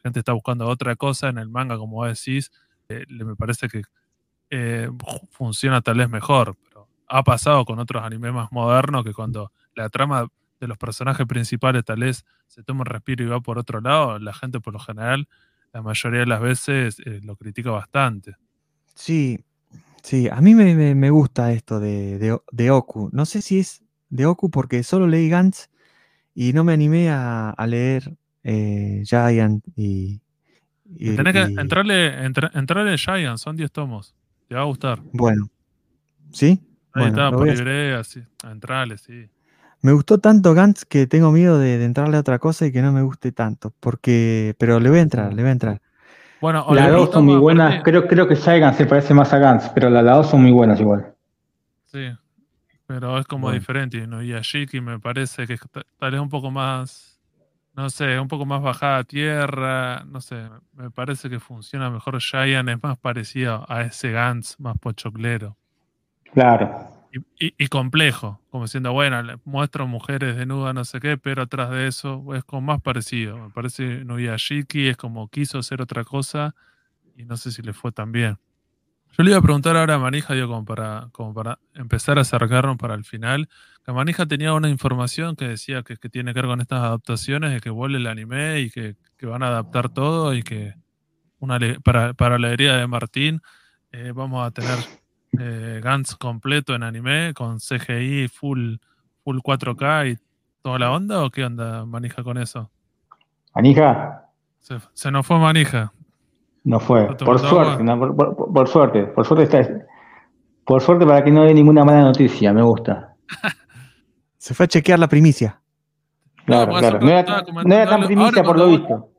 gente está buscando otra cosa en el manga, como vos decís, eh, me parece que eh, funciona tal vez mejor. Pero ha pasado con otros animes más modernos que cuando la trama de los personajes principales tal vez se toma un respiro y va por otro lado, la gente por lo general, la mayoría de las veces eh, lo critica bastante. Sí, sí, a mí me, gusta esto de, de, Oku. No sé si es de Oku porque solo leí Gantz y no me animé a, leer eh, Giant y, y, Tenés que entrarle, entrarle Giant, son 10 tomos. Te va a gustar. Bueno. ¿Sí? Ahí está, por Ibrea, sí. Entrale, sí. Me gustó tanto Gantz que tengo miedo de, entrarle a otra cosa y que no me guste tanto. Porque. Pero le voy a entrar, le voy a entrar. Bueno, las dos son muy buenas. Creo, creo que Saigan se parece más a Gantz, pero las dos son muy buenas igual. Sí. Pero es como diferente, ¿no? Y a Shiki me parece que tal vez un poco más. No sé, un poco más bajada a tierra. No sé, me parece que funciona mejor. Giant es más parecido a ese Gantz más pochoclero. Claro. Y, complejo, como diciendo, bueno, muestro mujeres desnudas, no sé qué, pero atrás de eso es como más parecido. Me parece Shiki es como quiso hacer otra cosa y no sé si le fue tan bien. Yo le iba a preguntar ahora a Manija, digo, como para, como para empezar a acercarnos para el final, que Manija tenía una información que decía que, que tiene que ver con estas adaptaciones, de que vuelve el anime y que, que van a adaptar todo y que una, para, para la herida de Martín eh, vamos a tener eh, Gantz completo en anime, con CGI full, full 4K y toda la onda, o qué onda manija con eso? ¿Manija? Se, nos fue manija. No fue, por suerte, por, suerte, por suerte está, por suerte para que no haya ninguna mala noticia, me gusta. [laughs] se fue a chequear la primicia. Claro, claro. No era, tan primicia por lo visto.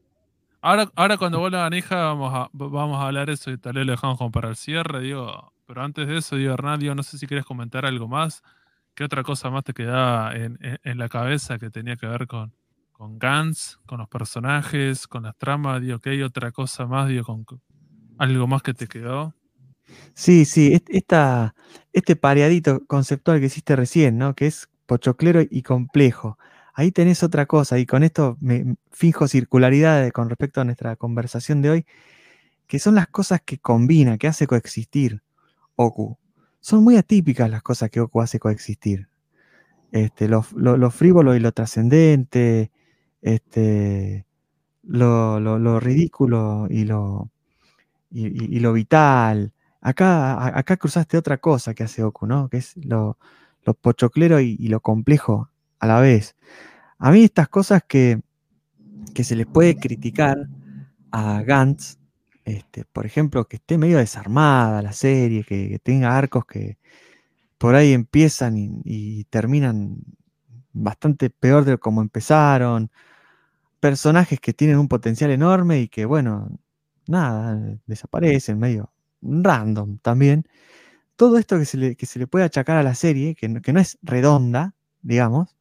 Ahora, ahora cuando vuelva Manija vamos a, vamos a hablar eso y tal vez lo dejamos como para el cierre, digo, pero antes de eso, digo, Hernán, no sé si quieres comentar algo más. ¿Qué otra cosa más te quedaba en, la cabeza que tenía que ver con, con Gans, con los personajes, con las tramas? Digo, ¿qué hay otra cosa más? Digo, con, algo más que te quedó. Sí, sí, esta, este pareadito conceptual que hiciste recién, ¿no? Que es pochoclero y complejo. Ahí tenés otra cosa, y con esto me fijo circularidad con respecto a nuestra conversación de hoy, que son las cosas que combina, que hace coexistir. Oku. Son muy atípicas las cosas que Oku hace coexistir. Este, lo, frívolo y lo trascendente, este, lo, ridículo y lo, y, lo vital. Acá, acá cruzaste otra cosa que hace Oku, ¿no? Que es lo, pochoclero y, lo complejo a la vez. A mí estas cosas que, que se les puede criticar a Gantz este, por ejemplo, que esté medio desarmada la serie, que, tenga arcos que por ahí empiezan y, terminan bastante peor de como empezaron. Personajes que tienen un potencial enorme y que, bueno, nada, desaparecen medio random también. Todo esto que se le, puede achacar a la serie, que no, es redonda, digamos,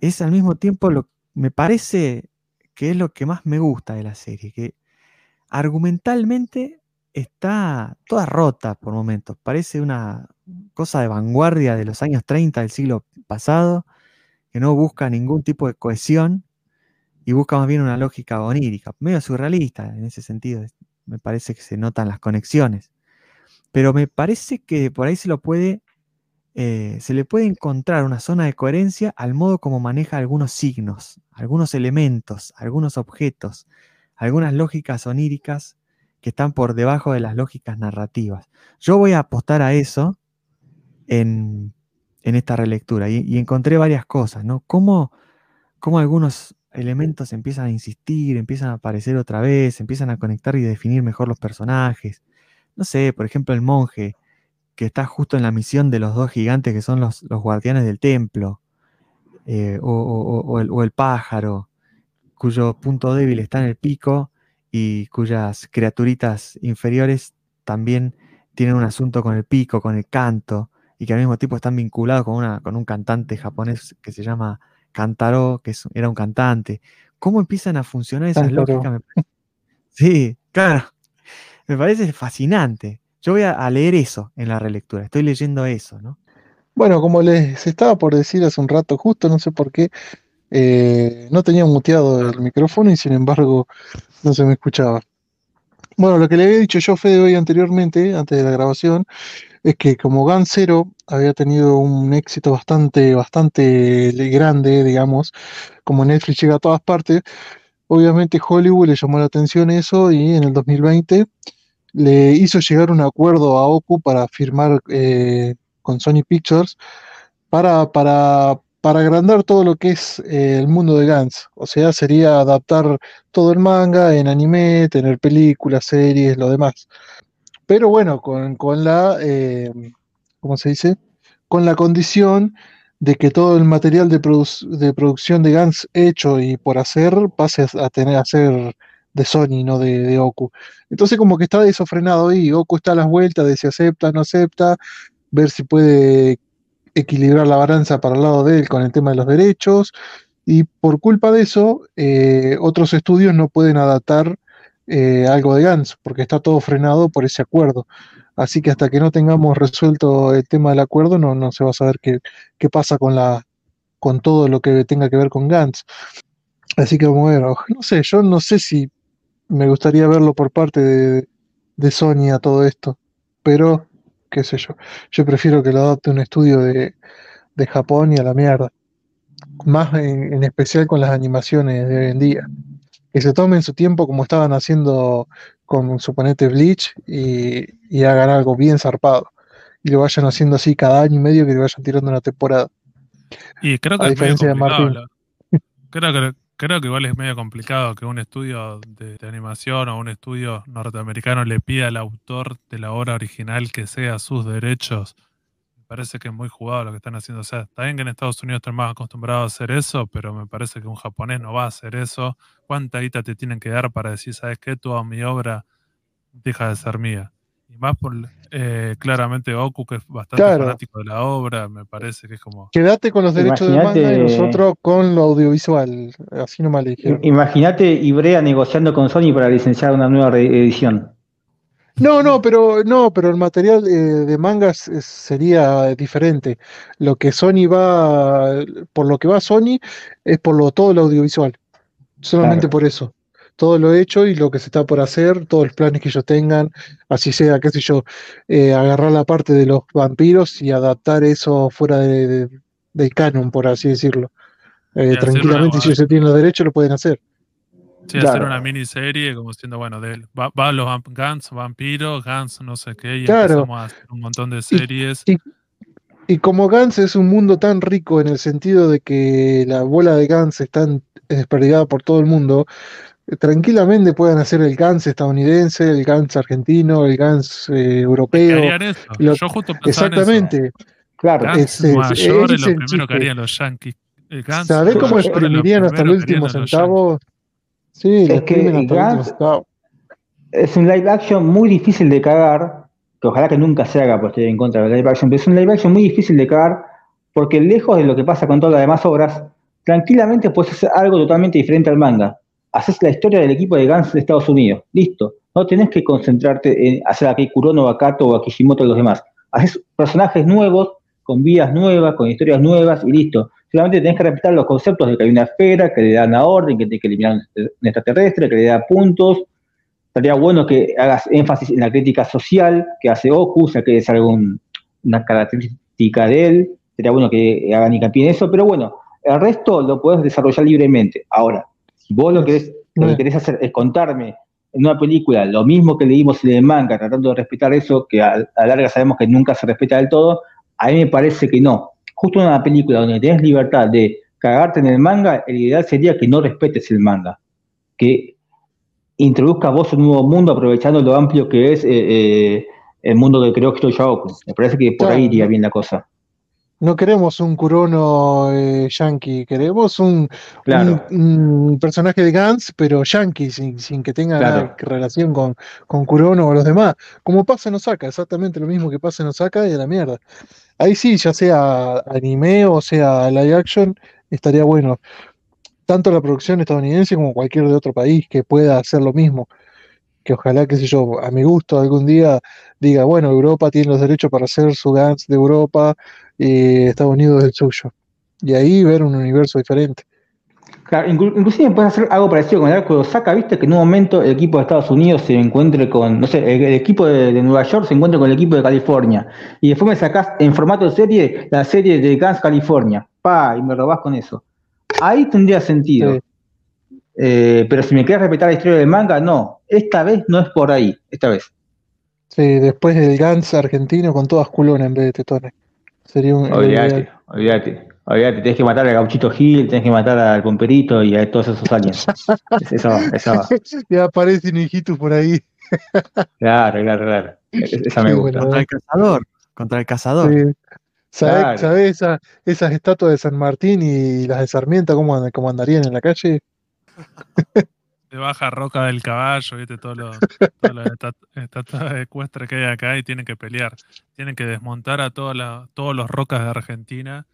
es al mismo tiempo lo me parece que es lo que más me gusta de la serie, que argumentalmente está toda rota por momentos. Parece una cosa de vanguardia de los años 30 del siglo pasado, que no busca ningún tipo de cohesión y busca más bien una lógica onírica, medio surrealista en ese sentido. Me parece que se notan las conexiones. Pero me parece que por ahí se lo puede, eh, se le puede encontrar una zona de coherencia al modo como maneja algunos signos, algunos elementos, algunos objetos, algunas lógicas oníricas que están por debajo de las lógicas narrativas. Yo voy a apostar a eso en, esta relectura y, encontré varias cosas, ¿no? Cómo, algunos elementos empiezan a insistir, empiezan a aparecer otra vez, empiezan a conectar y definir mejor los personajes. No sé, por ejemplo, el monje, que está justo en la misión de los dos gigantes que son los, guardianes del templo, eh, o, el, pájaro, cuyo punto débil está en el pico y cuyas criaturitas inferiores también tienen un asunto con el pico, con el canto, y que al mismo tiempo están vinculados con, un cantante japonés que se llama Kantaro, que era un cantante. ¿Cómo empiezan a funcionar esas lógicas? Sí, claro. Me parece fascinante. Yo voy a, a leer eso en la relectura, estoy leyendo eso, ¿no? Bueno, como les estaba por decir hace un rato, justo no sé por qué, eh, no tenía muteado el micrófono y sin embargo no se me escuchaba. Bueno, lo que le había dicho yo, Fede, hoy anteriormente, antes de la grabación, es que como Gun Zero había tenido un éxito bastante, bastante grande, digamos, como Netflix llega a todas partes, obviamente Hollywood le llamó la atención eso y en el 2020 le hizo llegar un acuerdo a Oku para firmar eh, con Sony Pictures para, para, para agrandar todo lo que es eh, el mundo de Gans. O sea, sería adaptar todo el manga en anime, tener películas, series, lo demás. Pero bueno, con, con la, eh, ¿cómo se dice? Con la condición de que todo el material de, produ- de producción de Gans hecho y por hacer pase a tener a ser de Sony, no de, de Oku. Entonces como que está eso frenado ahí, Oku está a las vueltas de si acepta, no acepta, ver si puede equilibrar la balanza para el lado de él con el tema de los derechos, y por culpa de eso, eh, otros estudios no pueden adaptar eh, algo de Gans, porque está todo frenado por ese acuerdo. Así que hasta que no tengamos resuelto el tema del acuerdo, no, no se va a saber qué, qué pasa con la con todo lo que tenga que ver con Gantz. Así que vamos a ver, no sé, yo no sé si me gustaría verlo por parte de, Sony a todo esto, pero qué sé yo, yo prefiero que lo adapte un estudio de, de Japón y a la mierda, más en, en especial con las animaciones de hoy en día, que se tomen su tiempo como estaban haciendo con suponete Bleach y, y hagan algo bien zarpado. Y lo vayan haciendo así cada año y medio que le vayan tirando una temporada. Y creo que A es de complicado. Martín. la- [laughs] Creo que, creo que igual es medio complicado que un estudio de, de animación o un estudio norteamericano le pida al autor de la obra original que sea sus derechos. Parece que es muy jugado lo que están haciendo. O sea, está bien que en Estados Unidos están más acostumbrados a hacer eso, pero me parece que un japonés no va a hacer eso. ¿Cuánta guita te tienen que dar para decir, sabes qué, toda mi obra deja de ser mía? Y más por eh, claramente Goku, que es bastante Claro. fanático de la obra, me parece que es como. Quédate con los derechos de manga y Imagínate- nosotros con lo audiovisual. Así nomás le dijeron. Imagínate Ibrea negociando con Sony para licenciar una nueva reedición. No, no, pero no, pero el material eh, de mangas es- sería diferente. Lo que Sony va, por lo que va Sony es por lo todo lo audiovisual. Solamente Claro. por eso. Todo lo hecho y lo que se está por hacer, todos los planes que ellos tengan, así sea, qué sé yo, eh, agarrar la parte de los vampiros y adaptar eso fuera de, de- del canon, por así decirlo. Eh, tranquilamente, si ellos tienen los derechos, lo pueden hacer. Sí, hacer una miniserie como siendo, bueno, de él. Va, va los vamp- Gans, vampiros, Gans, no sé qué, y Claro. empezamos a hacer un montón de series. Y como Gans es un mundo tan rico en el sentido de que la bola de Gans está desperdigada por todo el mundo, tranquilamente pueden hacer el Gans estadounidense, el Gans argentino, el Gans eh, europeo. harían eso. lo- Yo justo pensaba en eso. Exactamente. Claro. Gans Es- es- Nueva ese York es es lo primero chiste. que harían los Yankees. Eh, ¿Sabés cómo exprimirían hasta el último centavo? Sí, Es que. Es un live action muy difícil de cagar, que ojalá que nunca se haga, pues estoy en contra del live action, pero es un live action muy difícil de cagar, porque lejos de lo que pasa con todas las demás obras, tranquilamente puedes hacer algo totalmente diferente al manga. Haces la historia del equipo de Gans de Estados Unidos, listo. No tenés que concentrarte en hacer a Kurono, a Kato o a Kishimoto y los demás. Haces personajes nuevos, con vidas nuevas, con historias nuevas y listo. Solamente tenés que respetar los conceptos de que hay una esfera, que le dan la orden, que tiene que eliminar un extraterrestre, que le da puntos, estaría bueno que hagas énfasis en la crítica social que hace Oku, o sea, que es algún, una característica de él, sería bueno que hagan hincapié en eso, pero bueno, el resto lo puedes desarrollar libremente. Ahora, si vos lo, querés, lo que querés hacer es contarme en una película lo mismo que leímos en el manga, tratando de respetar eso, que a, a larga sabemos que nunca se respeta del todo, a mí me parece que no. Justo en una película donde tenés libertad de cagarte en el manga, el ideal sería que no respetes el manga. Que introduzca vos un nuevo mundo aprovechando lo amplio que es eh, eh, el mundo que creó Hiro Yaoku. Me parece que por Claro. ahí iría bien la cosa. No queremos un Kurono eh, yankee, queremos un, Claro. un, un personaje de Gans, pero yankee, sin, sin que tenga Claro. relación con, con Kurono o los demás. Como pasa en Osaka, exactamente lo mismo que pasa en Osaka y a la mierda. Ahí sí, ya sea anime o sea live action, estaría bueno. Tanto la producción estadounidense como cualquier de otro país que pueda hacer lo mismo. Que ojalá, qué sé yo, a mi gusto algún día diga, bueno, Europa tiene los derechos para hacer su Gantz de Europa y Estados Unidos el suyo. Y ahí ver un universo diferente. Claro, inclu- inclusive puedes hacer algo parecido con el arco de Osaka, viste que en un momento el equipo de Estados Unidos se encuentre con, no sé, el, el equipo de, de Nueva York se encuentra con el equipo de California. Y después me sacás en formato de serie la serie de Guns California. Pa, y me robás con eso. Ahí tendría sentido. Sí. Eh, pero si me quieres respetar la historia del manga, no. Esta vez no es por ahí. Esta vez. Sí, después el Gantz argentino con todas culonas en vez de tetones. Sería un... Olvídate, olvídate. Olvídate, tenés que matar al gauchito Gil, tenés que matar al pomperito y a todos esos aliens. Esa va, esa va. ya aparece un hijito por ahí. Claro, claro, claro. Esa me gusta. Contra el cazador. Contra el cazador. Sí. ¿Sabés, Claro. sabés esa- esas estatuas de San Martín y las de Sarmiento cómo andarían en la calle? [laughs] Te baja roca del caballo, viste, todos los, todas las estat- estatuas ecuestres que hay acá y tienen que pelear. Tienen que desmontar a todas las- todos los rocas de Argentina.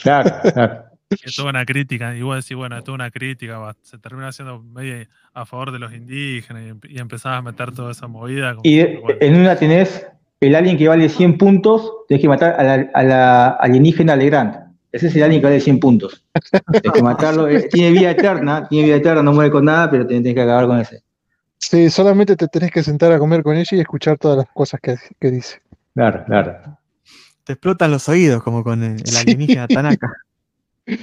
Claro, claro. Y es toda una crítica. Y vos decís, bueno, es toda una crítica. va, Se termina haciendo medio a favor de los indígenas y, y empezás a meter toda esa movida. como Y bueno, en una tenés el alien que vale 100 puntos, tenés que matar a la, a la alienígena Legrand. Ese es el alien que vale 100 puntos. [laughs] Tenés que matarlo. eh, Tiene vida eterna, tiene vida eterna, no muere con nada, pero tenés que acabar con ese. Sí, solamente te tenés que sentar a comer con ella y escuchar todas las cosas que, que dice. Claro, claro. Te explotan los oídos como con el, el Sí. alienígena Tanaka. [laughs]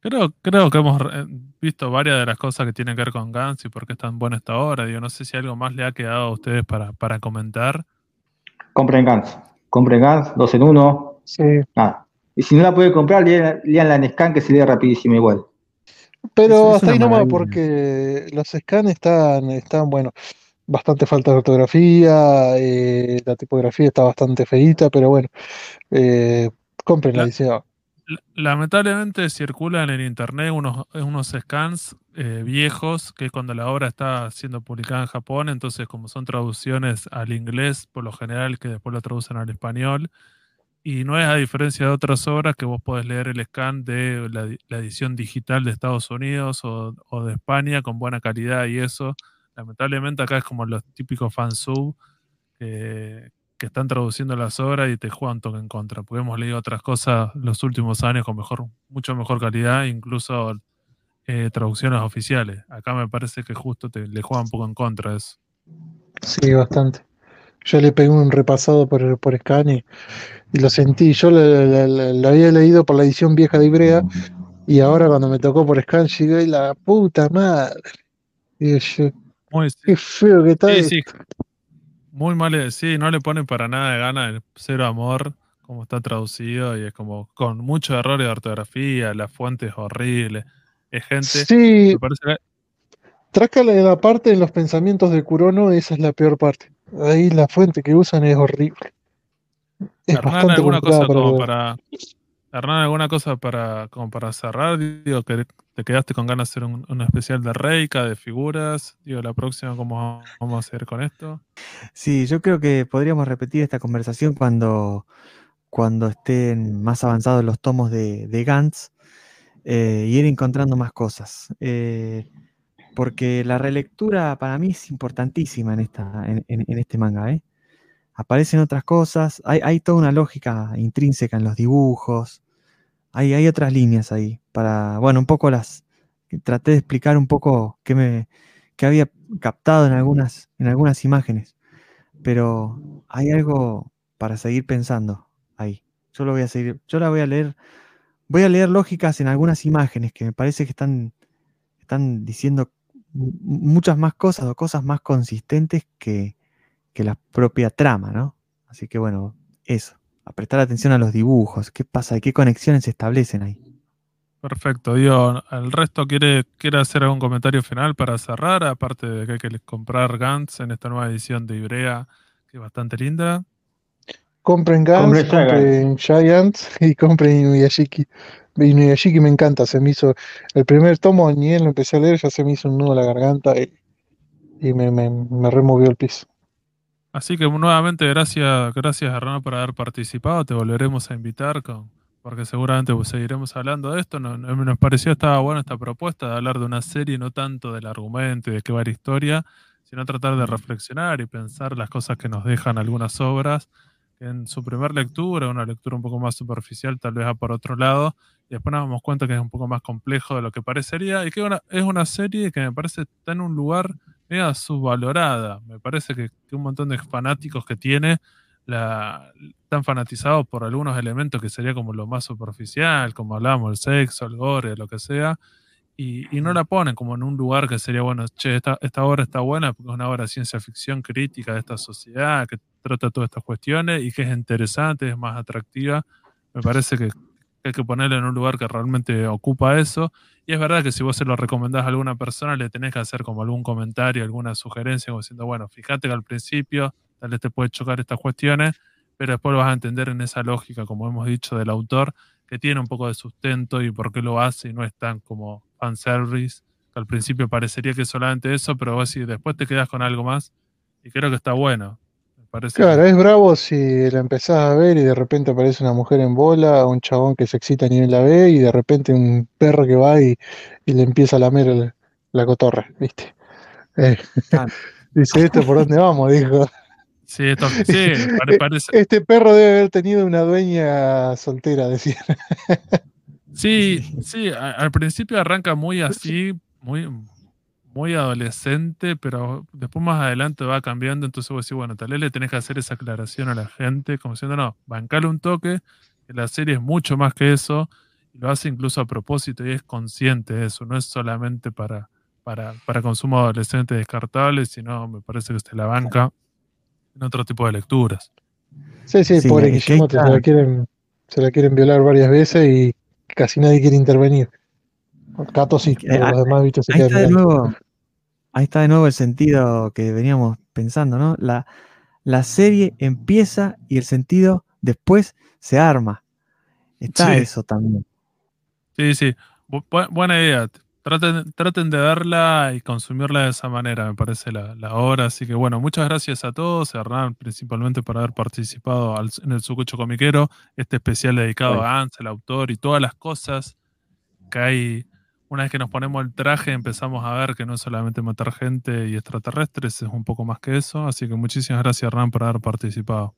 Creo, creo que hemos eh, visto varias de las cosas que tienen que ver con Gans y por qué es tan buena esta hora. Digo, no sé si algo más le ha quedado a ustedes para, para comentar. Compren Gans. Compren Gans, dos en uno, Sí. nada. Y si no la puede comprar, lean, lean la en scan que se lee rapidísimo igual. Pero Es- hasta ahí nomás, maravilla. porque los scans están, están, bueno, bastante falta de ortografía, eh, la tipografía está bastante feíta, pero bueno, eh, compren la La- edición. L- Lamentablemente circulan en internet unos, unos scans eh, viejos, que es cuando la obra está siendo publicada en Japón, entonces como son traducciones al inglés, por lo general que después lo traducen al español, y no es a diferencia de otras obras que vos podés leer el scan de la, di- la edición digital de Estados Unidos o, de España con buena calidad y eso. Lamentablemente acá es como los típicos fansub que, que están traduciendo las obras y te juegan toque en contra, porque hemos leído otras cosas los últimos años con mejor, mucho mejor calidad, incluso eh, traducciones oficiales. Acá me parece que justo te le juegan un poco en contra eso. Sí, bastante. Yo le pegué un repasado por, por scan y, y lo sentí. Yo lo, había leído por la edición vieja de Ibrea y ahora cuando me tocó por scan llegué y la puta madre. Digo yo, Muy, qué feo que está sí, esto. sí. Muy mal, eh, sí, no le ponen para nada de gana el cero amor, como está traducido, y es como con muchos errores de ortografía, la fuente es horrible, es gente, Sí, me parece trácala en la parte de los pensamientos de Kurono, esa es la peor parte. Ahí la fuente que usan es horrible. Es Hernán, bastante alguna cosa para como para. Hernán, alguna cosa para como para cerrar, digo que te quedaste con ganas de hacer un, un especial de Reika, de figuras. Digo, la próxima, ¿cómo vamos a hacer con esto? Sí, yo creo que podríamos repetir esta conversación cuando, cuando estén más avanzados los tomos de, de Gantz eh, y ir encontrando más cosas. Eh, porque la relectura para mí es importantísima en, esta, en, este manga. ¿eh? Aparecen otras cosas, hay, hay toda una lógica intrínseca en los dibujos, hay, hay otras líneas ahí. Para, bueno, un poco las. Traté de explicar un poco qué me qué había captado en algunas, en algunas imágenes pero hay algo para seguir pensando ahí. Yo lo voy a seguir, yo la voy a leer, voy a leer lógicas en algunas imágenes que me parece que están, están diciendo muchas más cosas o cosas más consistentes que, que la propia trama, ¿no? Así que bueno, eso, a prestar atención a los dibujos, qué pasa, qué conexiones se establecen ahí. Perfecto, digo, ¿el resto quiere, quiere hacer algún comentario final para cerrar? Aparte de que hay que comprar Gantz en esta nueva edición de Ibrea, que es bastante linda. Compren Gans, Compren compren Giant y compren Inuyashiki. Inuyashiki me encanta, se me hizo el primer tomo, ni él lo empecé a leer, ya se me hizo un nudo en la garganta y, y me, me, me removió el piso. Así que nuevamente gracias, gracias Hernán por haber participado. Te volveremos a invitar con, porque seguramente seguiremos hablando de esto. Nos, nos pareció estaba buena esta propuesta de hablar de una serie, no tanto del argumento y de qué va la historia, sino tratar de reflexionar y pensar las cosas que nos dejan algunas obras, en su primer lectura, una lectura un poco más superficial, tal vez va por otro lado, y después nos damos cuenta que es un poco más complejo de lo que parecería, y que es una serie que me parece está en un lugar medio subvalorada. Me parece que, que un montón de fanáticos que tiene la, están fanatizados por algunos elementos que sería como lo más superficial, como hablábamos, el sexo, el gore, lo que sea, y, no la ponen como en un lugar que sería, bueno, che, esta, esta obra está buena porque es una obra de ciencia ficción crítica de esta sociedad, que trata todas estas cuestiones y que es interesante, es más atractiva. Me parece que hay que ponerla en un lugar que realmente ocupa eso. Y es verdad que si vos se lo recomendás a alguna persona, le tenés que hacer como algún comentario, alguna sugerencia, como diciendo, bueno, fíjate que al principio tal vez te puede chocar estas cuestiones, pero después vas a entender en esa lógica, como hemos dicho, del autor, que tiene un poco de sustento y por qué lo hace y no es tan como fanservice, que al principio parecería que es solamente eso, pero vos si después te quedas con algo más, y creo que está bueno. Claro, es bravo si la empezás a ver y de repente aparece una mujer en bola, un chabón que se excita a nivel la ve y de repente un perro que va y, le empieza a lamer la cotorra, ¿viste? Eh, [laughs] dice, ¿esto por dónde vamos? Dijo. Sí, [laughs] sí parece. Este perro debe haber tenido una dueña soltera, decía. Sí, sí, al principio arranca muy así, muy, muy adolescente, pero después más adelante va cambiando, entonces vos decís, bueno, tal vez le tenés que hacer esa aclaración a la gente, como diciendo, no, bancale un toque, que la serie es mucho más que eso, y lo hace incluso a propósito y es consciente de eso, no es solamente para, para, para consumo adolescente descartable, sino me parece que usted la banca en otro tipo de lecturas. Sí, sí, por pobre Kishimoto se la, quieren, se la quieren violar varias veces y casi nadie quiere intervenir. Cato sí, eh, los demás se ahí está de nuevo, Ahí está de nuevo el sentido que veníamos pensando, ¿no? La, la serie empieza y el sentido después se arma. Está eso también. Sí, sí. buena idea. Traten, de verla y consumirla de esa manera, me parece la, la obra. Así que bueno, muchas gracias a todos, Hernán, principalmente por haber participado en el Sucucho Comiquero, este especial dedicado a Hans, el autor y todas las cosas que hay. Una vez que nos ponemos el traje, empezamos a ver que no es solamente matar gente y extraterrestres, es un poco más que eso. Así que muchísimas gracias, Hernán, por haber participado.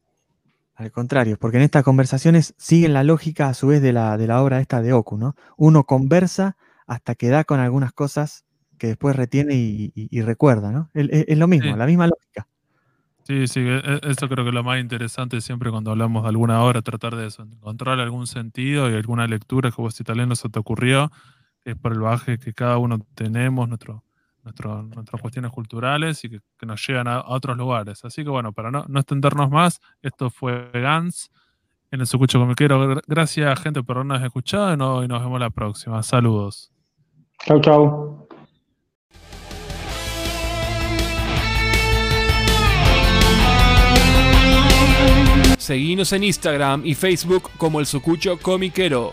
Al contrario, porque en estas conversaciones siguen la lógica a su vez de la, de la obra esta de Oku, ¿no? Uno conversa hasta que da con algunas cosas que después retiene y, recuerda, ¿no? Es, lo mismo, la misma lógica. Sí, sí, e, e, eso creo que es lo más interesante siempre cuando hablamos de alguna obra, tratar de eso, encontrar algún sentido y alguna lectura que vos si tal se te ocurrió, que es por el baje que cada uno tenemos, nuestro, nuestro, nuestras cuestiones culturales y que, nos llegan a, otros lugares. Así que bueno, para no, no extendernos más, esto fue Gans en el Sucucho Comiquero. Gracias, gente, por habernos escuchado y nos vemos la próxima. Saludos. Chau, chau. Seguinos en Instagram y Facebook como el Sucucho Comiquero.